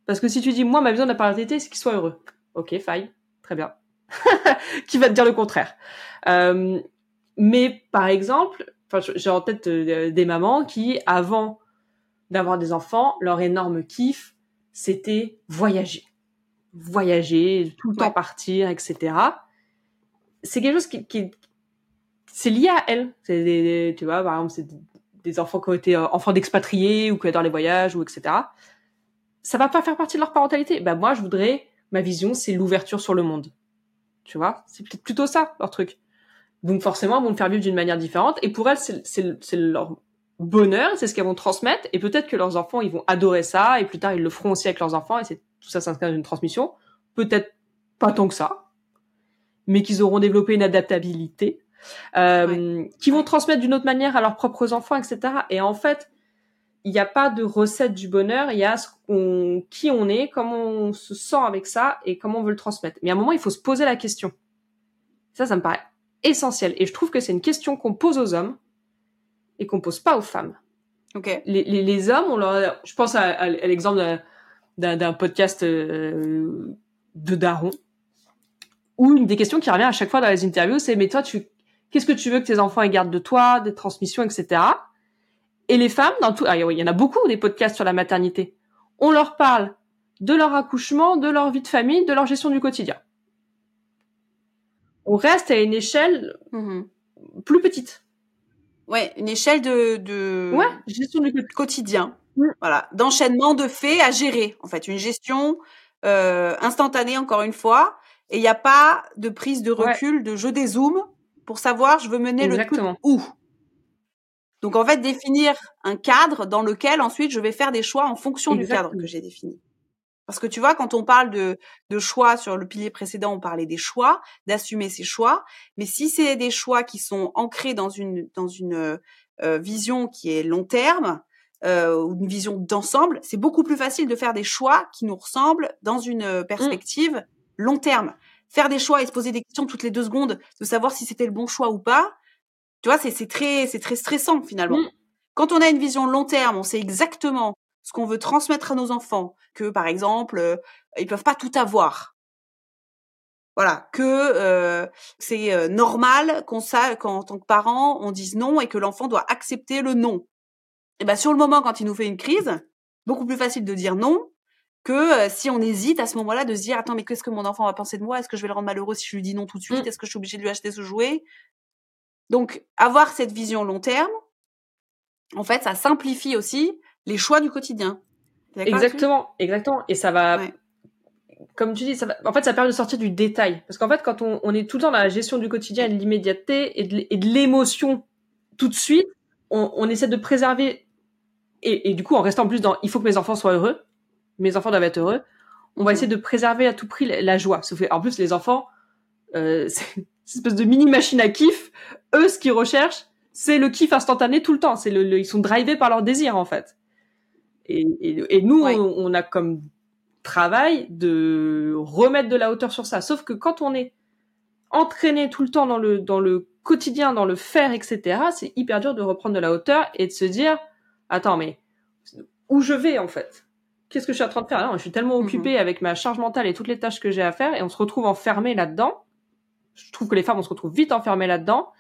Parce que si tu dis, moi, ma vision de la parentalité, c'est qu'il soit heureux. Ok, faille. Très bien. *laughs* qui va te dire le contraire? Euh, mais par exemple, j'ai en tête euh, des mamans qui, avant d'avoir des enfants, leur énorme kiff, c'était voyager. Voyager, tout le temps partir, etc. C'est quelque chose qui, qui c'est lié à elles. C'est des, tu vois, par exemple, c'est des enfants qui ont été euh, enfants d'expatriés ou qui adorent les voyages ou etc. Ça va pas faire partie de leur parentalité. Ben moi, je voudrais, ma vision, c'est l'ouverture sur le monde. Tu vois, c'est peut-être plutôt ça leur truc. Donc forcément, elles vont le faire vivre d'une manière différente. Et pour elles, c'est leur bonheur, c'est ce qu'elles vont transmettre. Et peut-être que leurs enfants, ils vont adorer ça. Et plus tard, ils le feront aussi avec leurs enfants. Et c'est tout ça s'inscrit dans une transmission. Peut-être pas tant que ça, mais qu'ils auront développé une adaptabilité, euh, qui vont transmettre d'une autre manière à leurs propres enfants, etc. Et en fait, il n'y a pas de recette du bonheur. Il y a ce qu'on, qui on est, comment on se sent avec ça et comment on veut le transmettre. Mais à un moment, il faut se poser la question. Ça, ça me paraît essentiel. Et je trouve que c'est une question qu'on pose aux hommes et qu'on pose pas aux femmes. Les, les, les hommes, on leur, je pense à, l'exemple d'un podcast euh, de Daron, où une des questions qui revient à chaque fois dans les interviews, c'est mais toi, tu, qu'est-ce que tu veux que tes enfants aient gardent de toi, des transmissions, etc. Et les femmes, dans tout, ah, il y en a beaucoup des podcasts sur la maternité. On leur parle de leur accouchement, de leur vie de famille, de leur gestion du quotidien on reste à une échelle mm-hmm. plus petite. Ouais, une échelle de, de ouais, gestion du quotidien. Voilà, d'enchaînement de faits à gérer. En fait, une gestion euh, instantanée encore une fois, et il n'y a pas de prise de recul, de jeu des zooms pour savoir je veux mener le truc où. Donc en fait, définir un cadre dans lequel ensuite je vais faire des choix en fonction du cadre que j'ai défini. Parce que tu vois, quand on parle de, de choix sur le pilier précédent, on parlait des choix, d'assumer ses choix. Mais si c'est des choix qui sont ancrés dans une, dans une euh, vision qui est long terme, euh, ou une vision d'ensemble, c'est beaucoup plus facile de faire des choix qui nous ressemblent dans une euh, perspective long terme. Faire des choix et se poser des questions toutes les deux secondes, de savoir si c'était le bon choix ou pas, tu vois, c'est très, c'est très stressant finalement. Mmh. Quand on a une vision long terme, on sait exactement ce qu'on veut transmettre à nos enfants, que par exemple, euh, ils peuvent pas tout avoir. Voilà, que euh, c'est euh, normal qu'on ça qu'en tant que parent, on dise non et que l'enfant doit accepter le non. Et ben sur le moment quand il nous fait une crise, beaucoup plus facile de dire non que si on hésite à ce moment-là de se dire attends mais qu'est-ce que mon enfant va penser de moi? Est-ce que je vais le rendre malheureux si je lui dis non tout de suite? Mmh. Est-ce que je suis obligée de lui acheter ce jouet? Donc avoir cette vision long terme, en fait, ça simplifie aussi les choix du quotidien. Exactement, exactement. Et ça va, comme tu dis, ça va, en fait, ça permet de sortir du détail. Parce qu'en fait, quand on, on, est tout le temps dans la gestion du quotidien et de l'immédiateté et de l'émotion tout de suite, on, on, essaie de préserver, et, et, du coup, en restant plus dans, il faut que mes enfants soient heureux, mes enfants doivent être heureux, on va essayer de préserver à tout prix la, joie. Sauf en plus, les enfants, euh, *laughs* c'est une espèce de mini machine à kiff. Eux, ce qu'ils recherchent, c'est le kiff instantané tout le temps. C'est le, ils sont drivés par leur désir, en fait. Et, nous, on, a comme travail de remettre de la hauteur sur ça. Sauf que quand on est entraîné tout le temps dans le dans le quotidien, dans le faire, etc., c'est hyper dur de reprendre de la hauteur et de se dire, attends, mais où je vais en fait? Qu'est-ce que je suis en train de faire Non, je suis tellement mhm. occupée avec ma charge mentale et toutes les tâches que j'ai à faire, et on se retrouve enfermé là-dedans. Je trouve que les femmes, on se retrouve vite enfermées là-dedans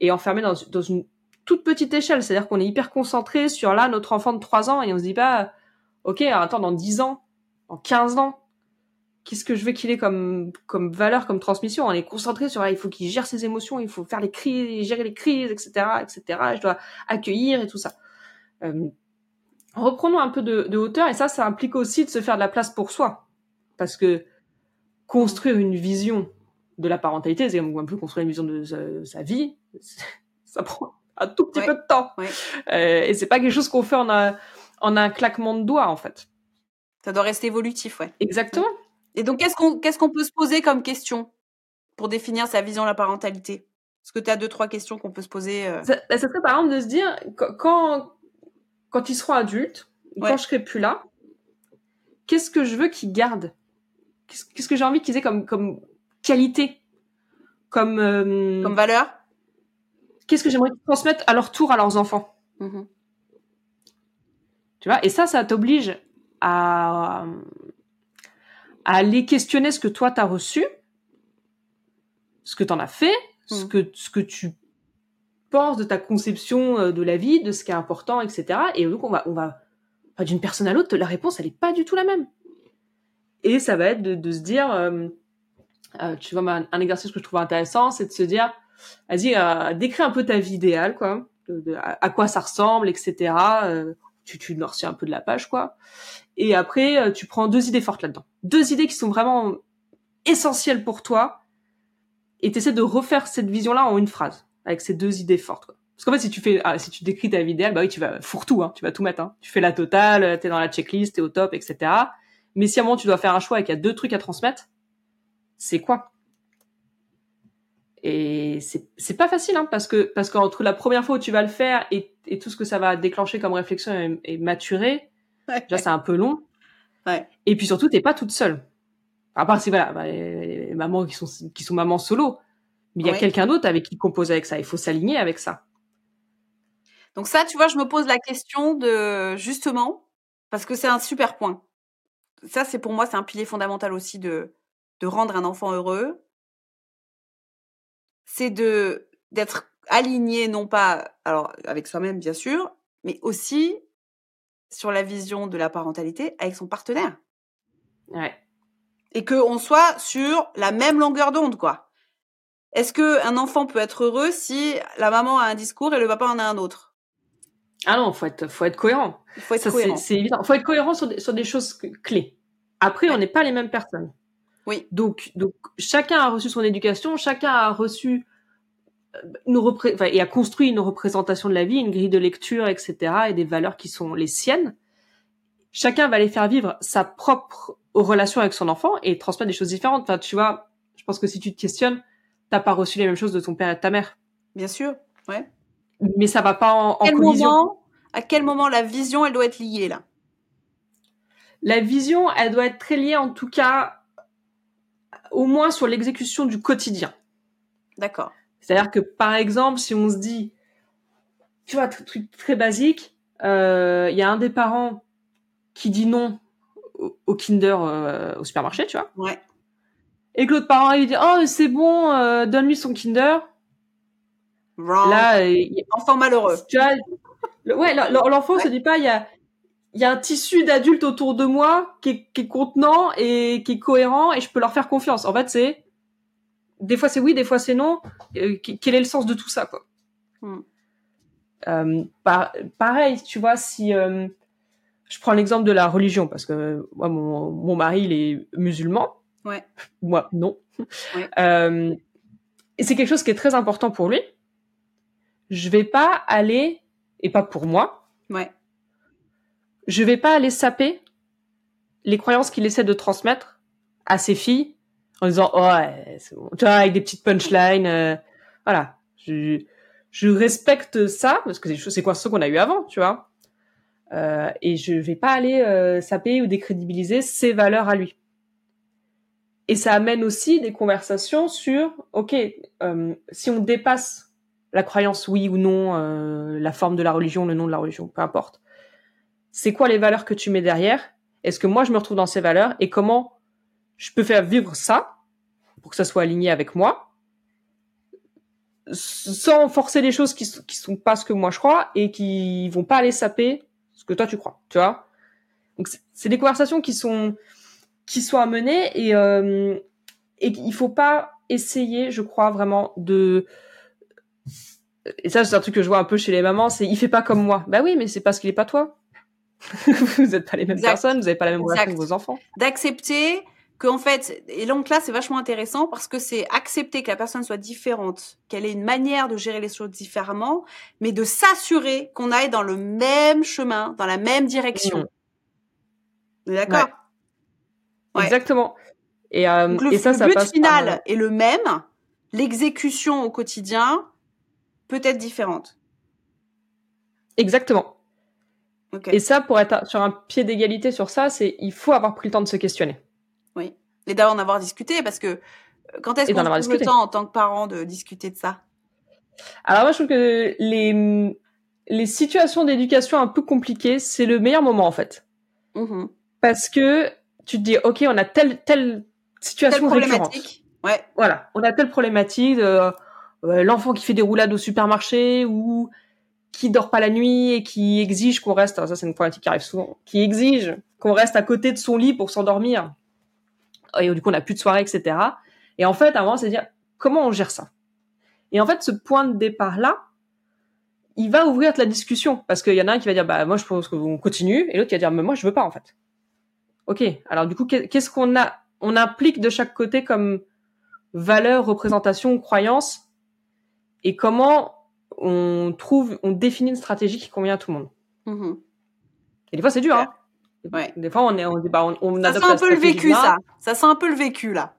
et enfermées dans, dans une toute petite échelle. C'est-à-dire qu'on est hyper concentré sur là, notre enfant de 3 ans, et on se dit pas, ok, attends, dans 10 ans, dans 15 ans, qu'est-ce que je veux qu'il ait comme, comme valeur, comme transmission? On est concentré sur, il faut qu'il gère ses émotions, il faut faire les crises, gérer les crises, etc., etc., je dois accueillir et tout ça. Euh, reprenons un peu de, hauteur, et ça, ça implique aussi de se faire de la place pour soi. Parce que construire une vision de la parentalité, c'est un peu construire une vision de sa vie, *laughs* ça prend un tout petit peu de temps. Euh, et c'est pas quelque chose qu'on fait en un, en un claquement de doigts, en fait. Ça doit rester évolutif, ouais. Exactement. Et donc, qu'est-ce qu'on qu'est-ce qu'on peut se poser comme question pour définir sa vision de la parentalité? Est-ce que tu as deux, trois questions qu'on peut se poser euh? ça, ça, serait par exemple de se dire, quand, quand ils seront adultes, quand je serai plus là, qu'est-ce que je veux qu'ils gardent? Qu'est-ce que j'ai envie qu'ils aient comme, comme qualité? Comme, euh, comme valeur? Qu'est-ce que j'aimerais qu'ils transmettent à leur tour à leurs enfants? Mm-hmm. Tu vois? Et ça, ça t'oblige à, à aller questionner ce que toi t'as reçu, ce que t'en as fait, ce mm. que ce que tu de ta conception euh, de la vie, de ce qui est important, etc. Et donc on va on va d'une personne à l'autre, la réponse elle est pas du tout la même. Et ça va être de, se dire, euh, euh, tu vois, un, exercice que je trouve intéressant, c'est de se dire, vas-y, décris un peu ta vie idéale, quoi, à, quoi ça ressemble, etc. tu tu noircis un peu de la page, quoi. Et après, tu prends deux idées fortes là-dedans, deux idées qui sont vraiment essentielles pour toi, et tu essaies de refaire cette vision-là en une phrase, avec ces deux idées fortes. Quoi. Parce qu'en fait, si tu fais, ah, si tu décris ta vie idéale, bah oui, tu vas fourre tout, hein, tu vas tout mettre. Hein. Tu fais la totale, t'es dans la checklist, t'es au top, etc. Mais si à un moment tu dois faire un choix et qu'il y a deux trucs à transmettre, c'est quoi? Et c'est c'est pas facile, hein, parce que parce qu'entre la première fois où tu vas le faire et, et tout ce que ça va déclencher comme réflexion et, maturer, déjà c'est un peu long. Ouais. Et puis surtout, t'es pas toute seule. À part si voilà, bah, les, mamans qui sont qui sont mamans solo, mais il y a quelqu'un d'autre avec qui composer avec ça. Il faut s'aligner avec ça. Donc ça, tu vois, je me pose la question de justement parce que c'est un super point ça, c'est pour moi, c'est un pilier fondamental aussi de, de rendre un enfant heureux. C'est de d'être aligné, non pas alors avec soi-même bien sûr, mais aussi sur la vision de la parentalité avec son partenaire. Ouais. Et qu'on soit sur la même longueur d'onde, quoi. Est-ce que un enfant peut être heureux si la maman a un discours et le papa en a un autre? Ah non, faut être, faut être cohérent. Faut être cohérent. C'est évident. Faut être cohérent sur des, sur des choses clés. Après, on n'est pas les mêmes personnes. Oui. Donc, donc, chacun a reçu son éducation, chacun a reçu euh, une enfin, et a construit une représentation de la vie, une grille de lecture, etc., et des valeurs qui sont les siennes. Chacun va aller faire vivre sa propre relation avec son enfant et transmettre des choses différentes. Enfin, tu vois, je pense que si tu te questionnes, t'as pas reçu les mêmes choses de ton père et de ta mère. Bien sûr, ouais mais ça va pas en, en quel Moment, à quel moment la vision, elle doit être liée là? La vision, elle doit être très liée en tout cas, au moins sur l'exécution du quotidien. D'accord. C'est-à-dire que par exemple, si on se dit, tu vois, truc très basique, euh, il y a un des parents qui dit non au, Kinder euh, au supermarché, tu vois. Ouais. Et que l'autre parent il dit oh c'est bon, euh, donne-lui son Kinder. Là, enfant malheureux. Tu vois, ouais, l'enfant se dit pas, il y a, il y a un tissu d'adultes autour de moi qui est, qui est, contenant et qui est cohérent et je peux leur faire confiance. En fait, c'est des fois c'est oui, des fois c'est non. Euh, quel est le sens de tout ça, quoi? Hmm. euh, Pareil, tu vois, si euh, je prends l'exemple de la religion parce que moi, mon, mon mari, il est musulman. Ouais. Moi, non. Euh, et c'est quelque chose qui est très important pour lui je vais pas aller, et pas pour moi, ouais. je vais pas aller saper les croyances qu'il essaie de transmettre à ses filles en disant oh ouais, bon. tu vois avec des petites punchlines euh, voilà je, je respecte ça parce que c'est quoi ce qu'on a eu avant tu vois euh, et je vais pas aller euh, saper ou décrédibiliser ses valeurs à lui et ça amène aussi des conversations sur ok euh, si on dépasse la croyance oui ou non, euh, la forme de la religion, le nom de la religion, peu importe. C'est quoi les valeurs que tu mets derrière? Est-ce que moi je me retrouve dans ces valeurs? Et comment je peux faire vivre ça pour que ça soit aligné avec moi? Sans forcer les choses qui, qui sont pas ce que moi je crois et qui vont pas aller saper ce que toi tu crois, tu vois? Donc c'est des conversations qui sont qui sont à mener et euh, et il faut pas essayer, je crois vraiment de et ça c'est un truc que je vois un peu chez les mamans, c'est il fait pas comme moi. Bah oui, mais c'est parce qu'il est pas toi. *laughs* vous n'êtes pas les mêmes personnes, vous n'avez pas la même relation que vos enfants. D'accepter que en fait, et donc là c'est vachement intéressant parce que c'est accepter que la personne soit différente, qu'elle ait une manière de gérer les choses différemment, mais de s'assurer qu'on aille dans le même chemin, dans la même direction. Mmh. D'accord? Exactement. Et, euh, le, et ça, le but final est le même, l'exécution au quotidien peut être différente. Exactement. Et ça, pour être sur un pied d'égalité sur ça, c'est il faut avoir pris le temps de se questionner. Oui. Et d'en avoir discuté, parce que euh, quand est-ce qu'on trouve le temps en tant que parent de discuter de ça? Alors moi, je trouve que les, les situations d'éducation un peu compliquées, c'est le meilleur moment en fait. Mmh parce que tu te dis, ok, on a telle, telle situation telle problématique. Ouais. Voilà, on a telle problématique, euh, l'enfant qui fait des roulades au supermarché ou qui dort pas la nuit et qui exige qu'on reste, ça c'est une problématique qui arrive souvent, qui exige qu'on reste à côté de son lit pour s'endormir. Et du coup, on n'a plus de soirée, etc. Et en fait, avant, c'est dire comment on gère ça? Et en fait, ce point de départ là, il va ouvrir la discussion parce qu'il y en a un qui va dire bah moi je pense qu'on continue et l'autre qui va dire mais moi je veux pas en fait. Ok. Alors du coup, qu'est-ce qu'on a On implique de chaque côté comme valeur, représentation, croyance? Et comment on trouve, on définit une stratégie qui convient à tout le monde? Mm-hmm. Et des fois, c'est dur. Hein ouais. Des fois, on est, on, bah, on, on ça sent un peu le vécu, ça. Ça sent un peu le vécu là.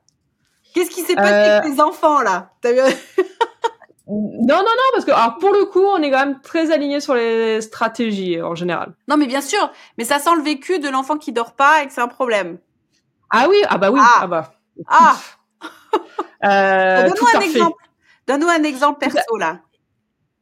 Qu'est-ce qui s'est passé avec les enfants là? Non, non, non, parce que alors pour le coup, on est quand même très aligné sur les stratégies en général. Non, mais bien sûr, mais ça sent le vécu de l'enfant qui dort pas et que c'est un problème. Ah oui, ah bah oui, ah, ah bah. Ah. *laughs* euh, Donne-nous un exemple. Donne-nous un exemple perso là.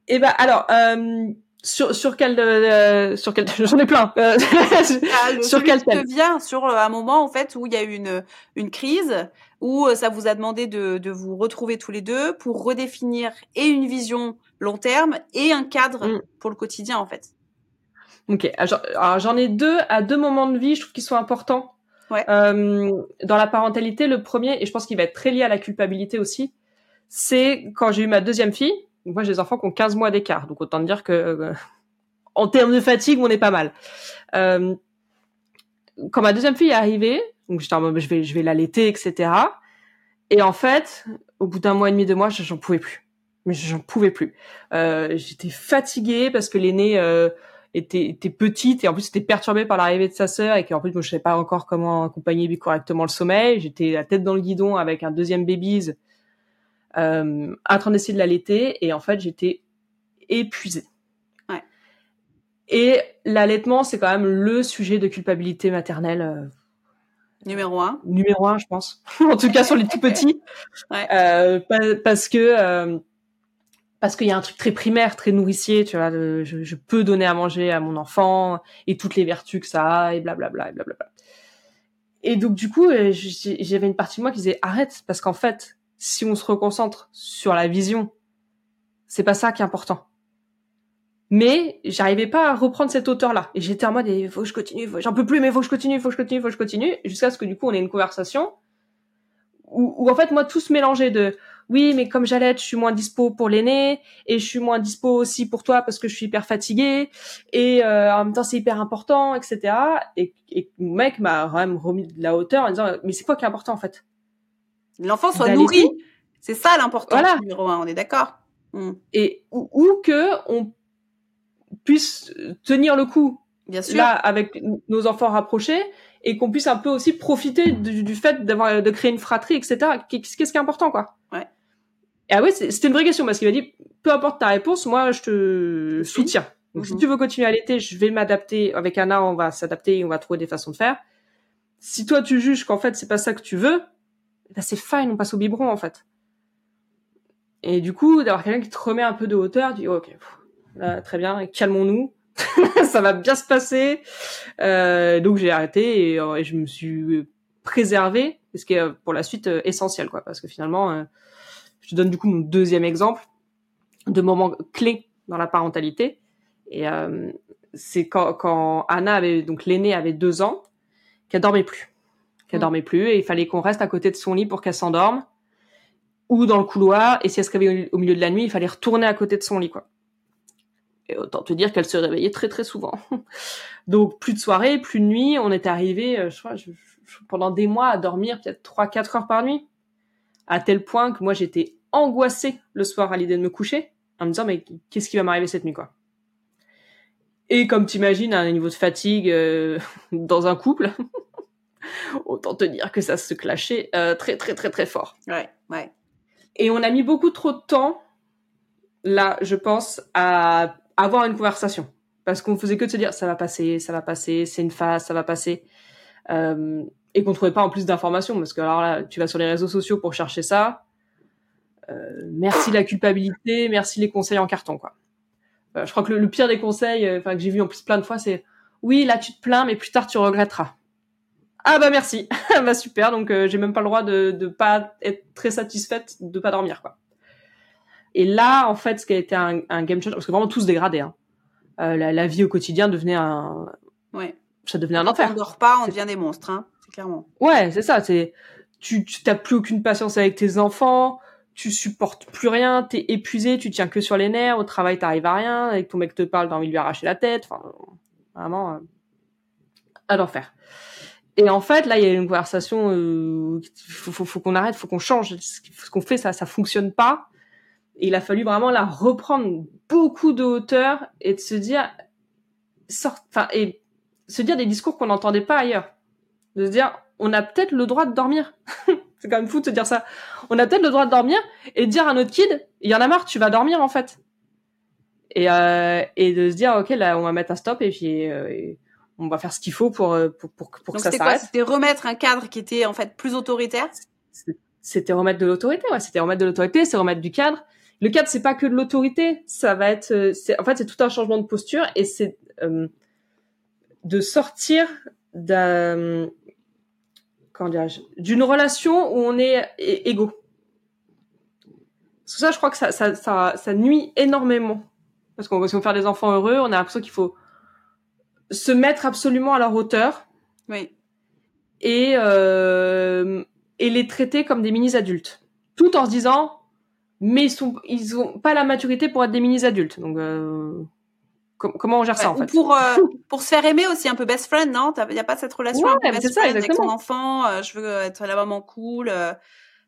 Eh ben alors euh, sur sur quel euh, sur quel *laughs* j'en ai plein euh, ah, *laughs* sur quel thème vient sur un moment en fait où il y a eu une une crise où ça vous a demandé de de vous retrouver tous les deux pour redéfinir et une vision long terme et un cadre mm. pour le quotidien en fait. Ok, alors j'en ai deux à deux moments de vie, je trouve qu'ils sont importants. Ouais. dans la parentalité, le premier et je pense qu'il va être très lié à la culpabilité aussi, c'est quand j'ai eu ma deuxième fille moi, j'ai des enfants qui ont 15 mois d'écart. Donc, autant dire que, euh, en termes de fatigue, on est pas mal. Euh, quand ma deuxième fille est arrivée, donc j'étais en mode, je vais, je vais l'allaiter, etc. Et en fait, au bout d'un mois et demi, de mois, j'en pouvais plus. Mais j'en pouvais plus. Euh, j'étais fatiguée parce que l'aînée était, était petite et en plus était perturbée par l'arrivée de sa sœur et qu'en plus, moi, je savais pas encore comment accompagner correctement le sommeil. J'étais la tête dans le guidon avec un deuxième baby's euh, en train d'essayer de l'allaiter et en fait j'étais épuisée. Ouais. Et l'allaitement c'est quand même le sujet de culpabilité maternelle. Euh, numéro un. Numéro un, je pense. *laughs* en tout cas sur les tout petits. *laughs* Ouais. Euh, parce que parce qu'il y a un truc très primaire, très nourricier, tu vois, je, je, peux donner à manger à mon enfant et toutes les vertus que ça a et blablabla et blablabla. Et donc du coup, j'avais une partie de moi qui disait arrête parce qu'en fait, si on se reconcentre sur la vision, c'est pas ça qui est important. Mais j'arrivais pas à reprendre cette hauteur-là. Et j'étais en mode, il faut que je continue, j'en peux plus, mais faut que je continue, faut que je continue, faut que je continue. Jusqu'à ce que du coup, on ait une conversation où, où en fait, moi, tout se mélangeait de, oui, mais comme j'allais, je suis moins dispo pour l'aîné, et je suis moins dispo aussi pour toi parce que je suis hyper fatiguée, et euh, en même temps, c'est hyper important, etc. Et, et le mec m'a quand même remis de la hauteur en disant, mais c'est quoi qui est important en fait? L'enfant soit nourri. C'est ça l'important numéro un, on est d'accord? Hmm. Et ou, que on puisse tenir le coup. Bien sûr. Là, avec nos enfants rapprochés, et qu'on puisse un peu aussi profiter du, fait d'avoir de créer une fratrie, etc. Qu'est-ce qui est important, quoi? Ouais. Et ah ouais, c'était une vraie question parce qu'il m'a dit peu importe ta réponse, moi je te soutiens. Donc si mhm. tu veux continuer à l'été, je vais m'adapter. Avec Anna, on va s'adapter, on va trouver des façons de faire. Si toi tu juges qu'en fait c'est pas ça que tu veux, bah, c'est fine, on passe au biberon en fait. Et du coup, d'avoir quelqu'un qui te remet un peu de hauteur, tu dis ok, très bien, calmons-nous, *laughs* ça va bien se passer. Euh, donc j'ai arrêté euh, et, je me suis préservé, ce qui est pour la suite euh, essentiel, quoi, parce que finalement, je te donne du coup mon deuxième exemple de moment clé dans la parentalité. Et c'est quand, quand Anna avait donc l'aînée avait deux ans, qu'elle dormait plus qu'elle mm. dormait plus et il fallait qu'on reste à côté de son lit pour qu'elle s'endorme ou dans le couloir et si elle se réveillait au milieu de la nuit, il fallait retourner à côté de son lit quoi. Et autant te dire qu'elle se réveillait très très souvent. *laughs* Donc plus de soirée, plus de nuit, on était arrivé euh, je crois pendant des mois à dormir peut-être 3 4 heures par nuit à tel point que moi j'étais angoissée le soir à l'idée de me coucher en me disant mais qu'est-ce qui va m'arriver cette nuit quoi? Et comme t'imagines, un niveau de fatigue euh, *laughs* dans un couple, *laughs* Autant te dire que ça se clashait euh, très très très très fort. Ouais, ouais. Et on a mis beaucoup trop de temps, là, je pense, à avoir une conversation. parce qu'on faisait que de se dire ça va passer, ça va passer, c'est une phase, ça va passer, euh, et qu'on trouvait pas en plus d'informations parce que alors là, tu vas sur les réseaux sociaux pour chercher ça. Euh, merci la culpabilité, merci les conseils en carton quoi. Je crois que le, pire des conseils, enfin que j'ai vu en plus plein de fois, c'est oui là tu te plains mais plus tard tu regretteras. Ah bah merci, *laughs* bah super donc euh, j'ai même pas le droit de de pas être très satisfaite de pas dormir quoi. Et là en fait ce qui a été un, un game changer parce que vraiment tout se dégradait. Hein. Euh, la, la, vie au quotidien devenait un ouais ça devenait un enfer. On dort pas, on devient des monstres hein, c'est clairement. Ouais c'est ça c'est tu t'as plus aucune patience avec tes enfants tu supportes plus rien, t'es épuisé, tu tiens que sur les nerfs, au travail t'arrives à rien, avec ton mec te parle, t'as envie de lui arracher la tête, enfin vraiment euh, à l'enfer. Et en fait, là, il y a une conversation, euh, faut, faut, faut qu'on arrête, faut qu'on change. Ce qu'on fait, ça, ça fonctionne pas. Il a fallu vraiment la reprendre beaucoup de hauteur et de se dire, enfin, et se dire des discours qu'on n'entendait pas ailleurs. De se dire, on a peut-être le droit de dormir. *laughs* C'est quand même fou de se dire ça. On a peut-être le droit de dormir et de dire à notre kid, il y en a marre, tu vas dormir en fait. Et, euh, et de se dire, ok, là, on va mettre un stop et puis euh, on va faire ce qu'il faut pour, euh, pour, pour, que ça s'arrête. C'était remettre un cadre qui était en fait plus autoritaire? C'était remettre de l'autorité, ouais. C'était remettre de l'autorité, c'est remettre du cadre. Le cadre, c'est pas que de l'autorité, ça va être, euh, c'est en fait, c'est tout un changement de posture et c'est euh, de sortir d'un comment dirais-je, d'une relation où on est égaux. Parce que ça, je crois que ça, ça, ça, ça nuit énormément. Parce qu'on veut faire des enfants heureux, on a l'impression qu'il faut se mettre absolument à leur hauteur. Oui. Et, euh, et les traiter comme des mini-adultes. Tout en se disant, mais ils sont, ils ont pas la maturité pour être des mini-adultes. Donc, euh, comment on gère ça en fait pour euh, *laughs* pour se faire aimer aussi un peu best friend non? Il y a pas cette relation ouais, best ça, friend avec son enfant je veux être la maman cool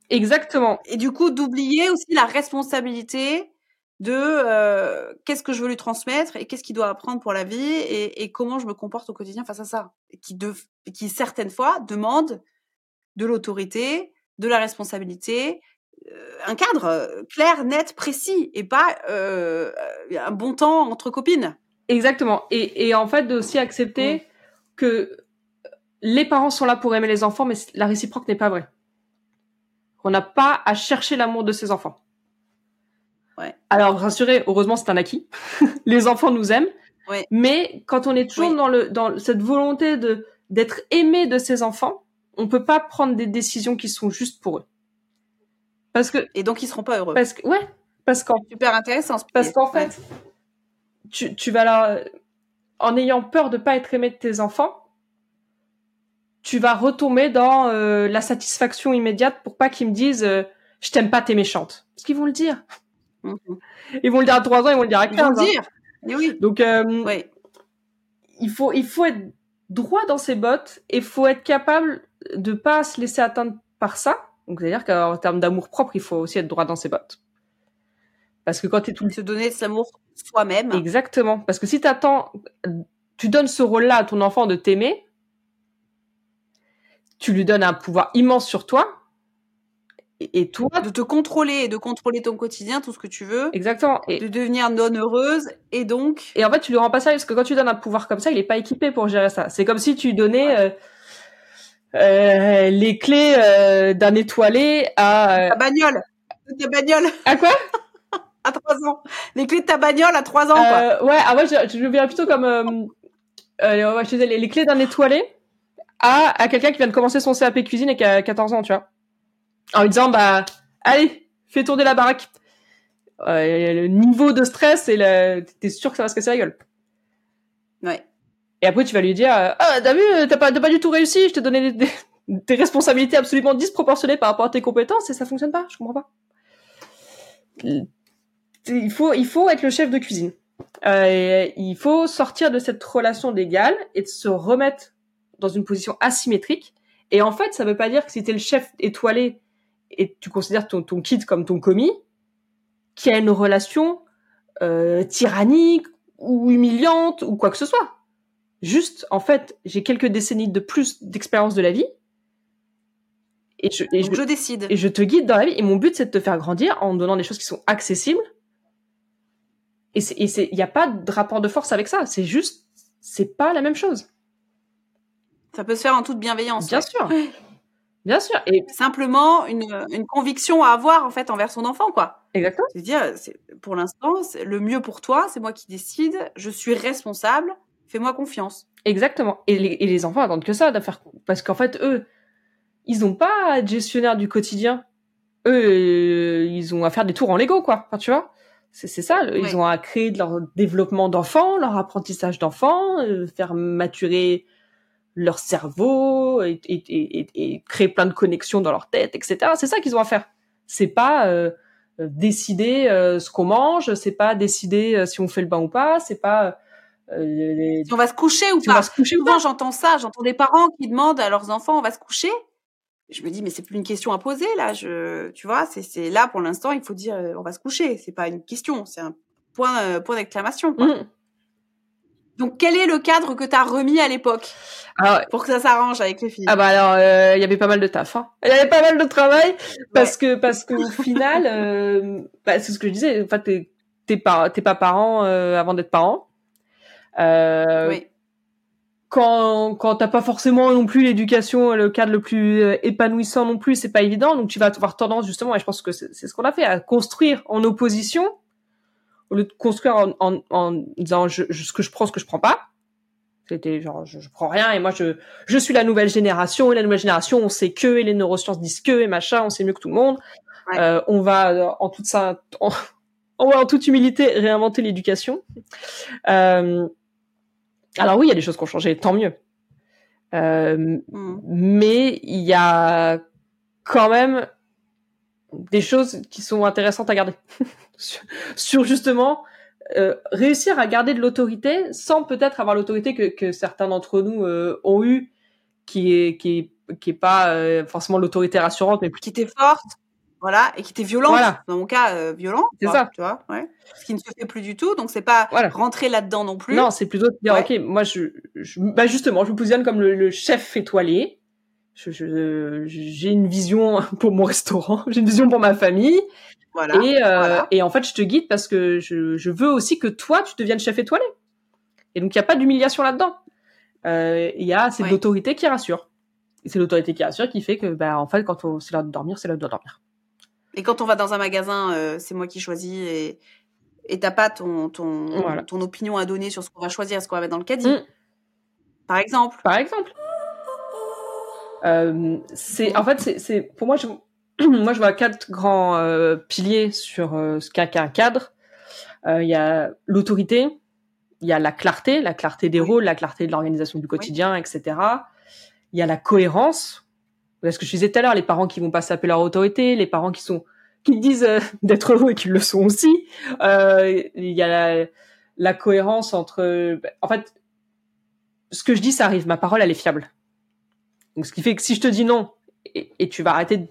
exactement et du coup d'oublier aussi la responsabilité de qu'est-ce que je veux lui transmettre et qu'est-ce qu'il doit apprendre pour la vie et, et, comment je me comporte au quotidien face à ça et qui de, qui certaines fois demande de l'autorité de la responsabilité un cadre clair, net, précis, et pas euh, un bon temps entre copines. Exactement. Et, et en fait, de aussi accepter mm. que les parents sont là pour aimer les enfants, mais la réciproque n'est pas vraie. On n'a pas à chercher l'amour de ses enfants. Ouais. Alors, rassurez, heureusement, c'est un acquis. *laughs* les enfants nous aiment. Ouais. Mais quand on est toujours dans le dans cette volonté de d'être aimé de ses enfants, on peut pas prendre des décisions qui sont justes pour eux. Parce que et donc ils seront pas heureux. Parce que ouais, parce qu'en super intéressant. Parce qu'en fait, tu, tu vas là, en ayant peur de pas être aimé de tes enfants, tu vas retomber dans euh, la satisfaction immédiate pour pas qu'ils me disent euh, je t'aime pas, t'es méchante. Parce qu'ils vont le dire. Mhm. Ils vont le dire à 3 ans, ils vont le dire à 15 Ils vont le dire. Mais oui. Donc euh, il faut il faut être droit dans ses bottes et faut être capable de pas se laisser atteindre par ça. Donc c'est-à-dire qu'en termes d'amour propre, il faut aussi être droit dans ses bottes. Parce que quand tu es tout se donner de l'amour soi-même. Exactement. Parce que si t'attends, tu donnes ce rôle-là à ton enfant de t'aimer, tu lui donnes un pouvoir immense sur toi. Et, toi. De te contrôler et de contrôler ton quotidien, tout ce que tu veux. Exactement. Et de devenir non heureuse. Et donc. Et en fait, tu lui rends pas ça parce que quand tu donnes un pouvoir comme ça, il est pas équipé pour gérer ça. C'est comme si tu donnais, euh, euh, les clés euh, d'un étoilé à. Ta bagnole. Ta bagnole. À quoi? *laughs* À 3 ans. Les clés de ta bagnole à 3 ans, quoi. Euh, ouais, ah ouais, je, je verrais plutôt comme euh, euh, je disais, les, les, clés d'un étoilé à, à quelqu'un qui vient de commencer son CAP cuisine et qui a 14 ans, tu vois. En lui disant, bah, allez, fais tourner la baraque. Euh, le niveau de stress et le... t'es sûr que ça va se casser la gueule. Ouais. Et après, tu vas lui dire, ah, t'as vu, t'as pas, pas du tout réussi, je t'ai donné *laughs* des, responsabilités absolument disproportionnées par rapport à tes compétences et ça fonctionne pas, je comprends pas il faut, il faut être le chef de cuisine. Euh, il faut sortir de cette relation d'égal et de se remettre dans une position asymétrique. Et en fait, ça veut pas dire que si t'es le chef étoilé et tu considères ton, ton kid comme ton commis, qu'il y a une relation euh, tyrannique ou humiliante ou quoi que ce soit. Juste, en fait, j'ai quelques décennies de plus d'expérience de la vie. Et je, et je, je, décide. Et je te guide dans la vie. Et mon but, c'est de te faire grandir en donnant des choses qui sont accessibles Et il n'y a pas de rapport de force avec ça. C'est juste, c'est pas la même chose. Ça peut se faire en toute bienveillance. Bien sûr. *laughs* Bien sûr. Et simplement une, une, conviction à avoir en fait envers son enfant, quoi. Exactement. C'est-à-dire, pour l'instant, le mieux pour toi, c'est moi qui décide. Je suis responsable. Fais-moi confiance. Exactement. Et les, et les enfants attendent que ça, faire parce qu'en fait, eux, ils n'ont pas à être gestionnaire du quotidien. Eux, ils ont à faire des tours en Lego, quoi. Enfin, tu vois? C'est ça. Ils ont à créer de leur développement d'enfants, leur apprentissage d'enfants, euh, faire maturer leur cerveau et, et, et, créer plein de connexions dans leur tête, etc. C'est ça qu'ils ont à faire. C'est pas euh, euh, décider euh, ce qu'on mange, c'est pas décider si on fait le bain ou pas, c'est pas si on va se coucher ou pas. se coucher Souvent, j'entends ça, j'entends des parents qui demandent à leurs enfants on va se coucher. Je me dis mais c'est plus une question à poser là, je tu vois, c'est c'est là pour l'instant, il faut dire on va se coucher, c'est pas une question, c'est un point point d'exclamation mmh. Donc, quel est le cadre que tu as remis à l'époque pour que ça s'arrange avec les filles? Ah bah alors, euh, il y avait pas mal de taf. Hein. Il y avait pas mal de travail parce que parce qu'au *laughs* final, euh, bah, c'est ce que je disais. En fait, t'es t'es pas t'es pas parent euh, avant d'être parent. oui. Quand quand t'as pas forcément non plus l'éducation, le cadre le plus épanouissant non plus, c'est pas évident. Donc tu vas avoir tendance justement, et je pense que c'est ce qu'on a fait, à construire en opposition au lieu de construire en, en, en disant je, ce que je prends, ce que je prends pas. C'était genre je, je, prends rien et moi je je suis la nouvelle génération et la nouvelle génération on sait que et les neurosciences disent que et machin on sait mieux que tout le monde. Euh, on va euh, en toute ça en, *laughs* on va en toute humilité réinventer l'éducation. Euh, alors oui il y a des choses qui ont changé tant mieux. Euh, mm. Mais il y a quand même des choses qui sont intéressantes à garder. *laughs* sur, justement euh, réussir à garder de l'autorité sans peut-être avoir l'autorité que, que, certains d'entre nous euh, ont eu, qui est qui est qui est pas euh, forcément l'autorité rassurante, mais qui était forte, voilà, et qui était violente. Voilà. Dans mon cas, violent. C'est ça. Tu vois, ouais. Ce qui ne se fait plus du tout, donc c'est pas rentrer là-dedans non plus. Non, c'est plutôt de dire, ok, moi je, je, bah justement, je me positionne comme le, le chef étoilé je, j'ai une vision *laughs* pour mon restaurant, j'ai une vision pour ma famille. Voilà, et, euh, et en fait, je te guide parce que je, je veux aussi que toi, tu deviennes chef étoilé. Et donc, il n'y a pas d'humiliation là-dedans. Euh, il y a, c'est l'autorité qui rassure. Et c'est l'autorité qui rassure qui fait que, bah, en fait, quand c'est l'heure de dormir, c'est l'heure de dormir. Et quand on va dans un magasin, euh, c'est moi qui choisis et et t'as pas ton ton ton opinion à donner sur ce qu'on va choisir, ce qu'on va mettre dans le caddie. Mm. Par exemple. Par exemple. Euh, c'est en fait c'est c'est pour moi je *clears throat* moi je vois quatre grands euh, piliers sur euh, ce qu'est un cadre. Euh, il y a l'autorité, il y a la clarté, la clarté des rôles, la clarté de l'organisation du quotidien, etc. Il y a la cohérence. Parce que je disais tout à l'heure, les parents qui vont pas s'appeler leur autorité, les parents qui sont qui disent d'être heureux et qui le sont aussi. il y a la, la cohérence entre. En fait, ce que je dis, ça arrive. Ma parole, elle est fiable. Donc, ce qui fait que si je te dis non et, tu vas arrêter de,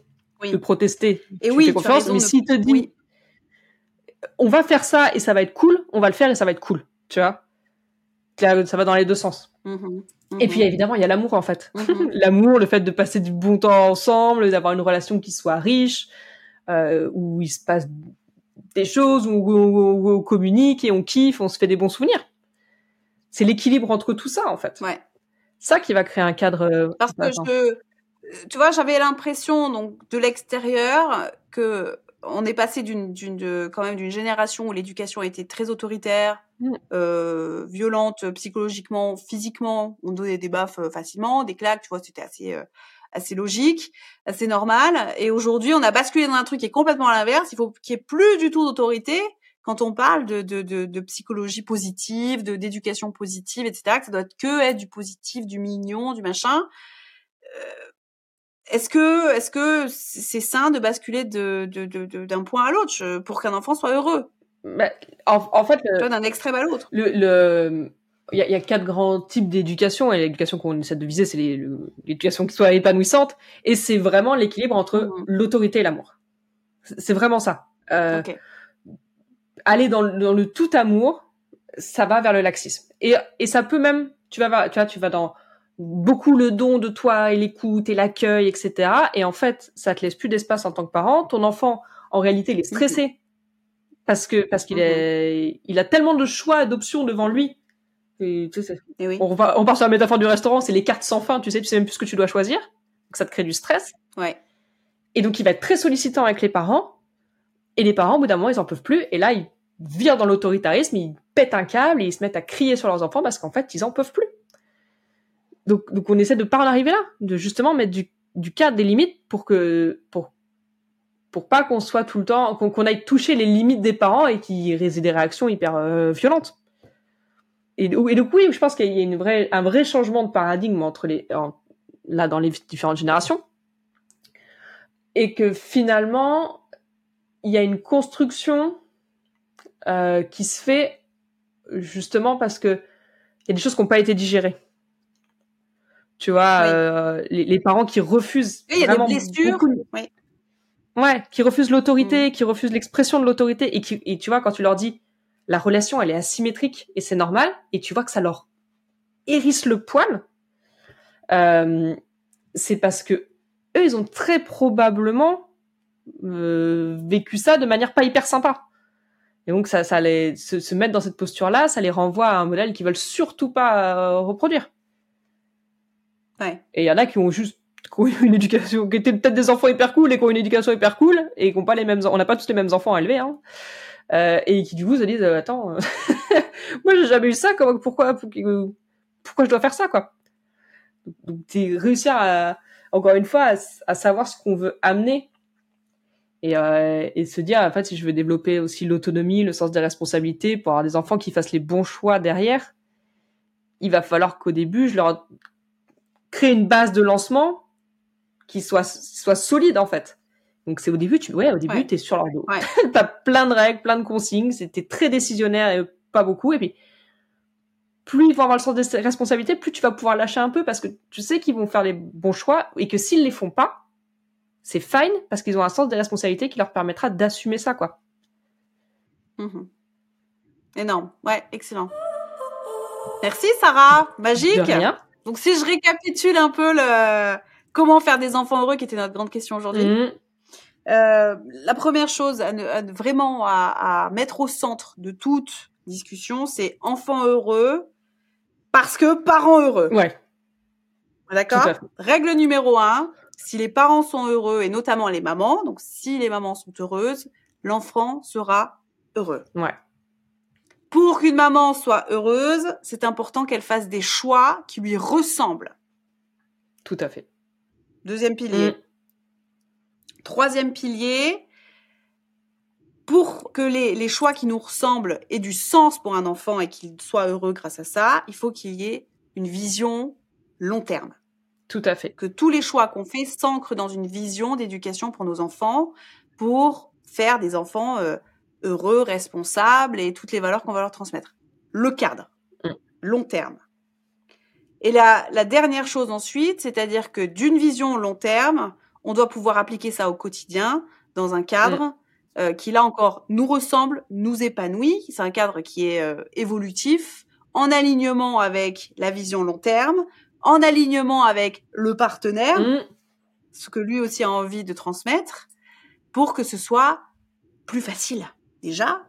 protester, et tu oui, fais confiance. Mais s'il te dit, on va faire ça et ça va être cool, on va le faire et ça va être cool. Tu vois Ça va dans les deux sens. Mm-hmm. Et puis mm-hmm. évidemment, il y a l'amour en fait. Mm-hmm. *laughs* l'amour, le fait de passer du bon temps ensemble, d'avoir une relation qui soit riche, euh, où il se passe des choses, où, où, on communique et on kiffe, on se fait des bons souvenirs. C'est l'équilibre entre tout ça en fait. Ouais ça qui va créer un cadre. Euh, Parce que je, tu vois, j'avais l'impression donc de l'extérieur que on est passé d'une, d'une, quand même d'une génération où l'éducation était très autoritaire, mmh. euh, violente psychologiquement, physiquement. On donnait des baffes euh, facilement, des claques, tu vois, c'était assez, assez logique, assez normal. Et aujourd'hui, on a basculé dans un truc qui est complètement à l'inverse. Il faut qu'il n'y ait plus du tout d'autorité quand on parle de, de, de, de psychologie positive, de d'éducation positive, etc., que ça doit être que être du positif, du mignon, du machin. Euh, est-ce que est-ce que c'est sain de basculer de, de, de, d'un point à l'autre pour qu'un enfant soit heureux? Bah, en, en, fait, d'un extrême à l'autre. Le, le il y, a, y a, quatre grands types d'éducation et l'éducation qu'on essaie de viser, c'est l'éducation qui soit épanouissante et c'est vraiment l'équilibre entre mmh l'autorité et l'amour. C'est vraiment ça. Euh, aller dans, le tout amour, ça va vers le laxisme. Et, et ça peut même, tu vas, tu vois, tu vas dans beaucoup le don de toi et l'écoute et l'accueil, etc. Et en fait, ça te laisse plus d'espace en tant que parent. Ton enfant, en réalité, il est stressé parce que parce qu'il est, il a tellement de choix et d'options devant lui. Et, tu sais, Et oui. on, va, on part sur la métaphore du restaurant, c'est les cartes sans fin. Tu sais, tu sais même plus ce que tu dois choisir. Donc ça te crée du stress. Ouais. Et donc il va être très sollicitant avec les parents. Et les parents, au bout d'un moment, ils en peuvent plus. Et là, ils virent dans l'autoritarisme, ils pètent un câble et ils se mettent à crier sur leurs enfants parce qu'en fait, ils en peuvent plus. Donc, donc on essaie de pas en arriver là, de justement mettre du, du cadre, des limites pour que pour pour pas qu'on soit tout le temps qu'on qu'on aille toucher les limites des parents et qu'ils aient des réactions hyper euh, violentes. Et, et donc oui, je pense qu'il y a une vraie un vrai changement de paradigme entre les là dans les différentes générations et que finalement il y a une construction euh, qui se fait justement parce que il y a des choses qui n'ont pas été digérées. Tu vois, Oui. euh, les, les parents qui refusent Et il y a des vraiment blessures. beaucoup de- Oui. Ouais, qui refusent l'autorité, qui refusent l'expression de l'autorité et qui et tu vois quand tu leur dis la relation elle est asymétrique et c'est normal et tu vois que ça leur hérisse le poil, euh, c'est parce que eux ils ont très probablement euh, vécu ça de manière pas hyper sympa. Et donc ça, ça les se, se mettre dans cette posture-là, ça les renvoie à un modèle qu'ils veulent surtout pas euh, reproduire. Et il y en a qui ont juste une éducation, qui étaient peut-être des enfants hyper cool et qui ont une éducation hyper cool et qui ont pas les mêmes, on n'a pas tous les mêmes enfants à élever, hein. Euh, et qui du coup se disent euh, attends, euh, *laughs* moi j'ai jamais eu ça, comment, pourquoi, pour- pourquoi je dois faire ça quoi? Donc c'est réussir à, encore une fois, à, savoir ce qu'on veut amener et, et se dire en fait si je veux développer aussi l'autonomie, le sens des responsabilités pour avoir des enfants qui fassent les bons choix derrière, il va falloir qu'au début je leur crée une base de lancement qui soit soit solide en fait. Donc c'est au début tu ouais au début Ouais. t'es sur leur dos. Ouais. *laughs* T'as plein de règles, plein de consignes, c'était très décisionnaire et pas beaucoup et puis plus ils vont avoir le sens des responsabilités, plus tu vas pouvoir lâcher un peu parce que tu sais qu'ils vont faire les bons choix et que s'ils les font pas, c'est fine parce qu'ils ont un sens des responsabilités qui leur permettra d'assumer ça quoi. Mhm. Énorme. Ouais, excellent. Merci Sarah, magique. De rien. Donc si je récapitule un peu le comment faire des enfants heureux, qui était notre grande question aujourd'hui. Mhm. Euh, la première chose à, ne- à vraiment à, à mettre au centre de toute discussion, c'est enfants heureux parce que parents heureux. Ouais, D'accord? Règle numéro un, si les parents sont heureux, et notamment les mamans, donc si les mamans sont heureuses, l'enfant sera heureux. Ouais. Pour qu'une maman soit heureuse, c'est important qu'elle fasse des choix qui lui ressemblent. Tout à fait. Deuxième pilier. Mm. Troisième pilier, pour que les, les choix qui nous ressemblent aient du sens pour un enfant et qu'il soit heureux grâce à ça, il faut qu'il y ait une vision long terme. Tout à fait. que tous les choix qu'on fait s'ancrent dans une vision d'éducation pour nos enfants, pour faire des enfants euh, heureux, responsables et toutes les valeurs qu'on va leur transmettre. Le cadre, Mm. long terme. Et la, la dernière chose ensuite, c'est-à-dire que d'une vision long terme, on doit pouvoir appliquer ça au quotidien dans un cadre euh, qui là encore nous ressemble, nous épanouit. C'est un cadre qui est euh, évolutif, en alignement avec la vision long terme, en alignement avec le partenaire, Mm. ce que lui aussi a envie de transmettre, pour que ce soit plus facile déjà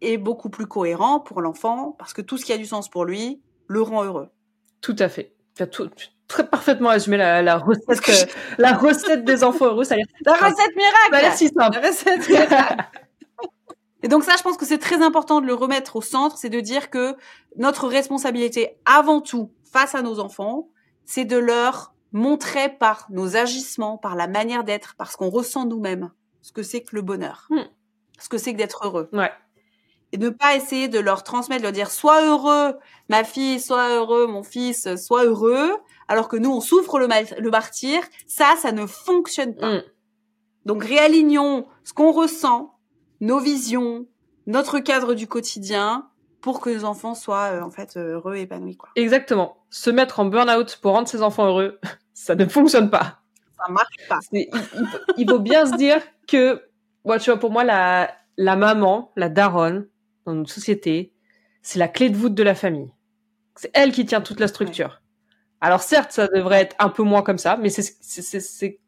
et beaucoup plus cohérent pour l'enfant, parce que tout ce qui a du sens pour lui le rend heureux. Tout à fait. Tu as tout, très parfaitement résumé la, la recette, euh, la recette des enfants heureux. Ça a La recette ça a miracle si simple. La recette miracle Et donc ça, je pense que c'est très important de le remettre au centre, c'est de dire que notre responsabilité avant tout face à nos enfants, c'est de leur montrer par nos agissements, par la manière d'être, par ce qu'on ressent nous-mêmes, ce que c'est que le bonheur, Hmm. Ce que c'est que d'être heureux. Ouais. Et ne pas essayer de leur transmettre, de leur dire sois heureux, ma fille, sois heureux, mon fils, sois heureux, alors que nous on souffre le, mal- le martyr. Ça, ça ne fonctionne pas. Mm. Donc réalignons ce qu'on ressent, nos visions, notre cadre du quotidien pour que nos enfants soient euh, en fait euh, heureux et épanouis quoi. Exactement. Se mettre en burn-out pour rendre ses enfants heureux, *laughs* ça ne fonctionne pas. Ça marche pas. Il, il faut bien se dire que, moi, tu vois, pour moi, la, la maman, la daronne, dans notre société, c'est la clé de voûte de la famille. C'est elle qui tient toute la structure. Alors certes, ça devrait être un peu moins comme ça, mais c'est, c'est, c'est,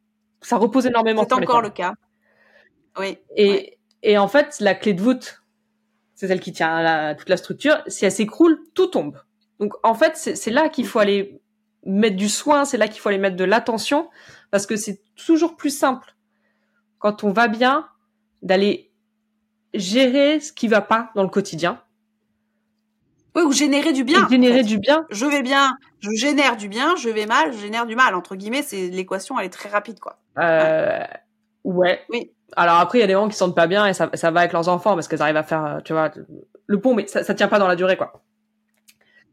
ça repose énormément C'est encore le cas. Oui. Et, ouais. et en fait, la clé de voûte, c'est celle qui tient toute la structure. Si elle s'écroule, tout tombe. Donc en fait, c'est là qu'il faut aller mettre du soin, c'est là qu'il faut aller mettre de l'attention, parce que c'est toujours plus simple quand on va bien d'aller gérer ce qui va pas dans le quotidien. Oui, ou générer du bien. générer du bien. Je vais bien, je génère du bien, je vais mal, je génère du mal. Entre guillemets, c'est l'équation, elle est très rapide, quoi. Euh, ouais. Oui. Alors après, il y a des gens qui sentent pas bien et ça, ça va avec leurs enfants parce qu'elles arrivent à faire, tu vois, le pont, mais ça, ça tient pas dans la durée, quoi.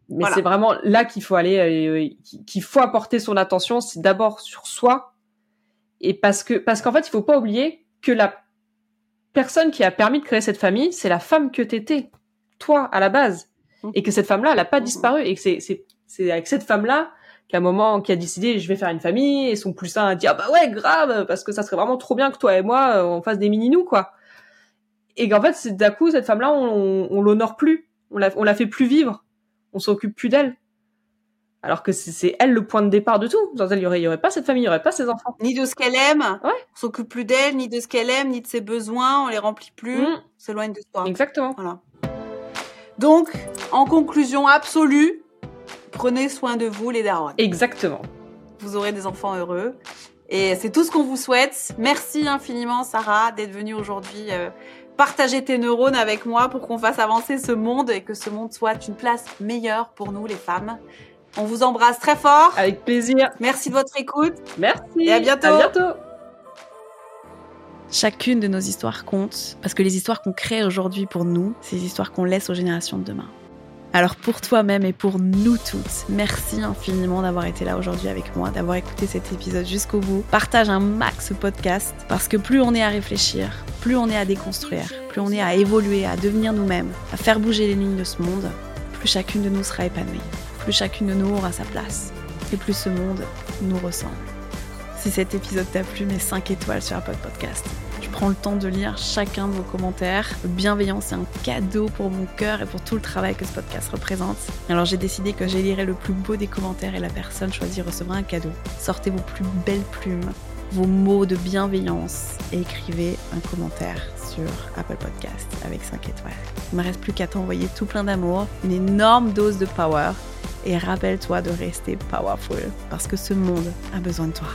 Mais c'est vraiment là qu'il faut aller, euh, qu'il faut apporter son attention. C'est d'abord sur soi, et parce que parce qu'en fait, il faut pas oublier que la personne qui a permis de créer cette famille, c'est la femme que t'étais, toi à la base, mmh. et que cette femme-là, elle a pas mmh. disparu, et que c'est avec cette femme-là qu'à un moment qui a décidé je vais faire une famille et son plus a dit ah bah ouais grave parce que ça serait vraiment trop bien que toi et moi euh, on fasse des mini nous quoi et qu'en fait d'un coup cette femme là on, on, l'honore plus on la on la fait plus vivre on s'occupe plus d'elle. Alors que c'est elle le point de départ de tout. Dans elle, il y aurait, pas cette famille, il y aurait pas ses enfants. Ni de ce qu'elle aime. Ouais. On s'occupe plus d'elle, ni de ce qu'elle aime, ni de ses besoins. On les remplit plus. Mm. On s'éloigne de soi. Exactement. Voilà. Donc, en conclusion absolue, prenez soin de vous, les darons. Exactement. Vous aurez des enfants heureux. Et c'est tout ce qu'on vous souhaite. Merci infiniment, Sarah, d'être venue aujourd'hui euh, partager tes neurones avec moi pour qu'on fasse avancer ce monde et que ce monde soit une place meilleure pour nous les femmes. On vous embrasse très fort. Avec plaisir. Merci de votre écoute. Merci. Et à bientôt. À bientôt. Chacune de nos histoires compte parce que les histoires qu'on crée aujourd'hui pour nous, c'est les histoires qu'on laisse aux générations de demain. Alors pour toi-même et pour nous toutes, merci infiniment d'avoir été là aujourd'hui avec moi, d'avoir écouté cet épisode jusqu'au bout. Partage un max ce podcast parce que plus on est à réfléchir, plus on est à déconstruire, plus on est à évoluer, à devenir nous-mêmes, à faire bouger les lignes de ce monde, plus chacune de nous sera épanouie, plus chacune de nous aura sa place et plus ce monde nous ressemble. Si cet épisode t'a plu, mets 5 étoiles sur Apple Podcast prends le temps de lire chacun de vos commentaires. Bienveillance, c'est un cadeau pour mon cœur et pour tout le travail que ce podcast représente. Alors j'ai décidé que j'élirais le plus beau des commentaires et la personne choisie recevra un cadeau. Sortez vos plus belles plumes, vos mots de bienveillance et écrivez un commentaire sur Apple Podcast avec 5 étoiles. Il ne me reste plus qu'à t'envoyer tout plein d'amour, une énorme dose de power et rappelle-toi de rester powerful parce que ce monde a besoin de toi.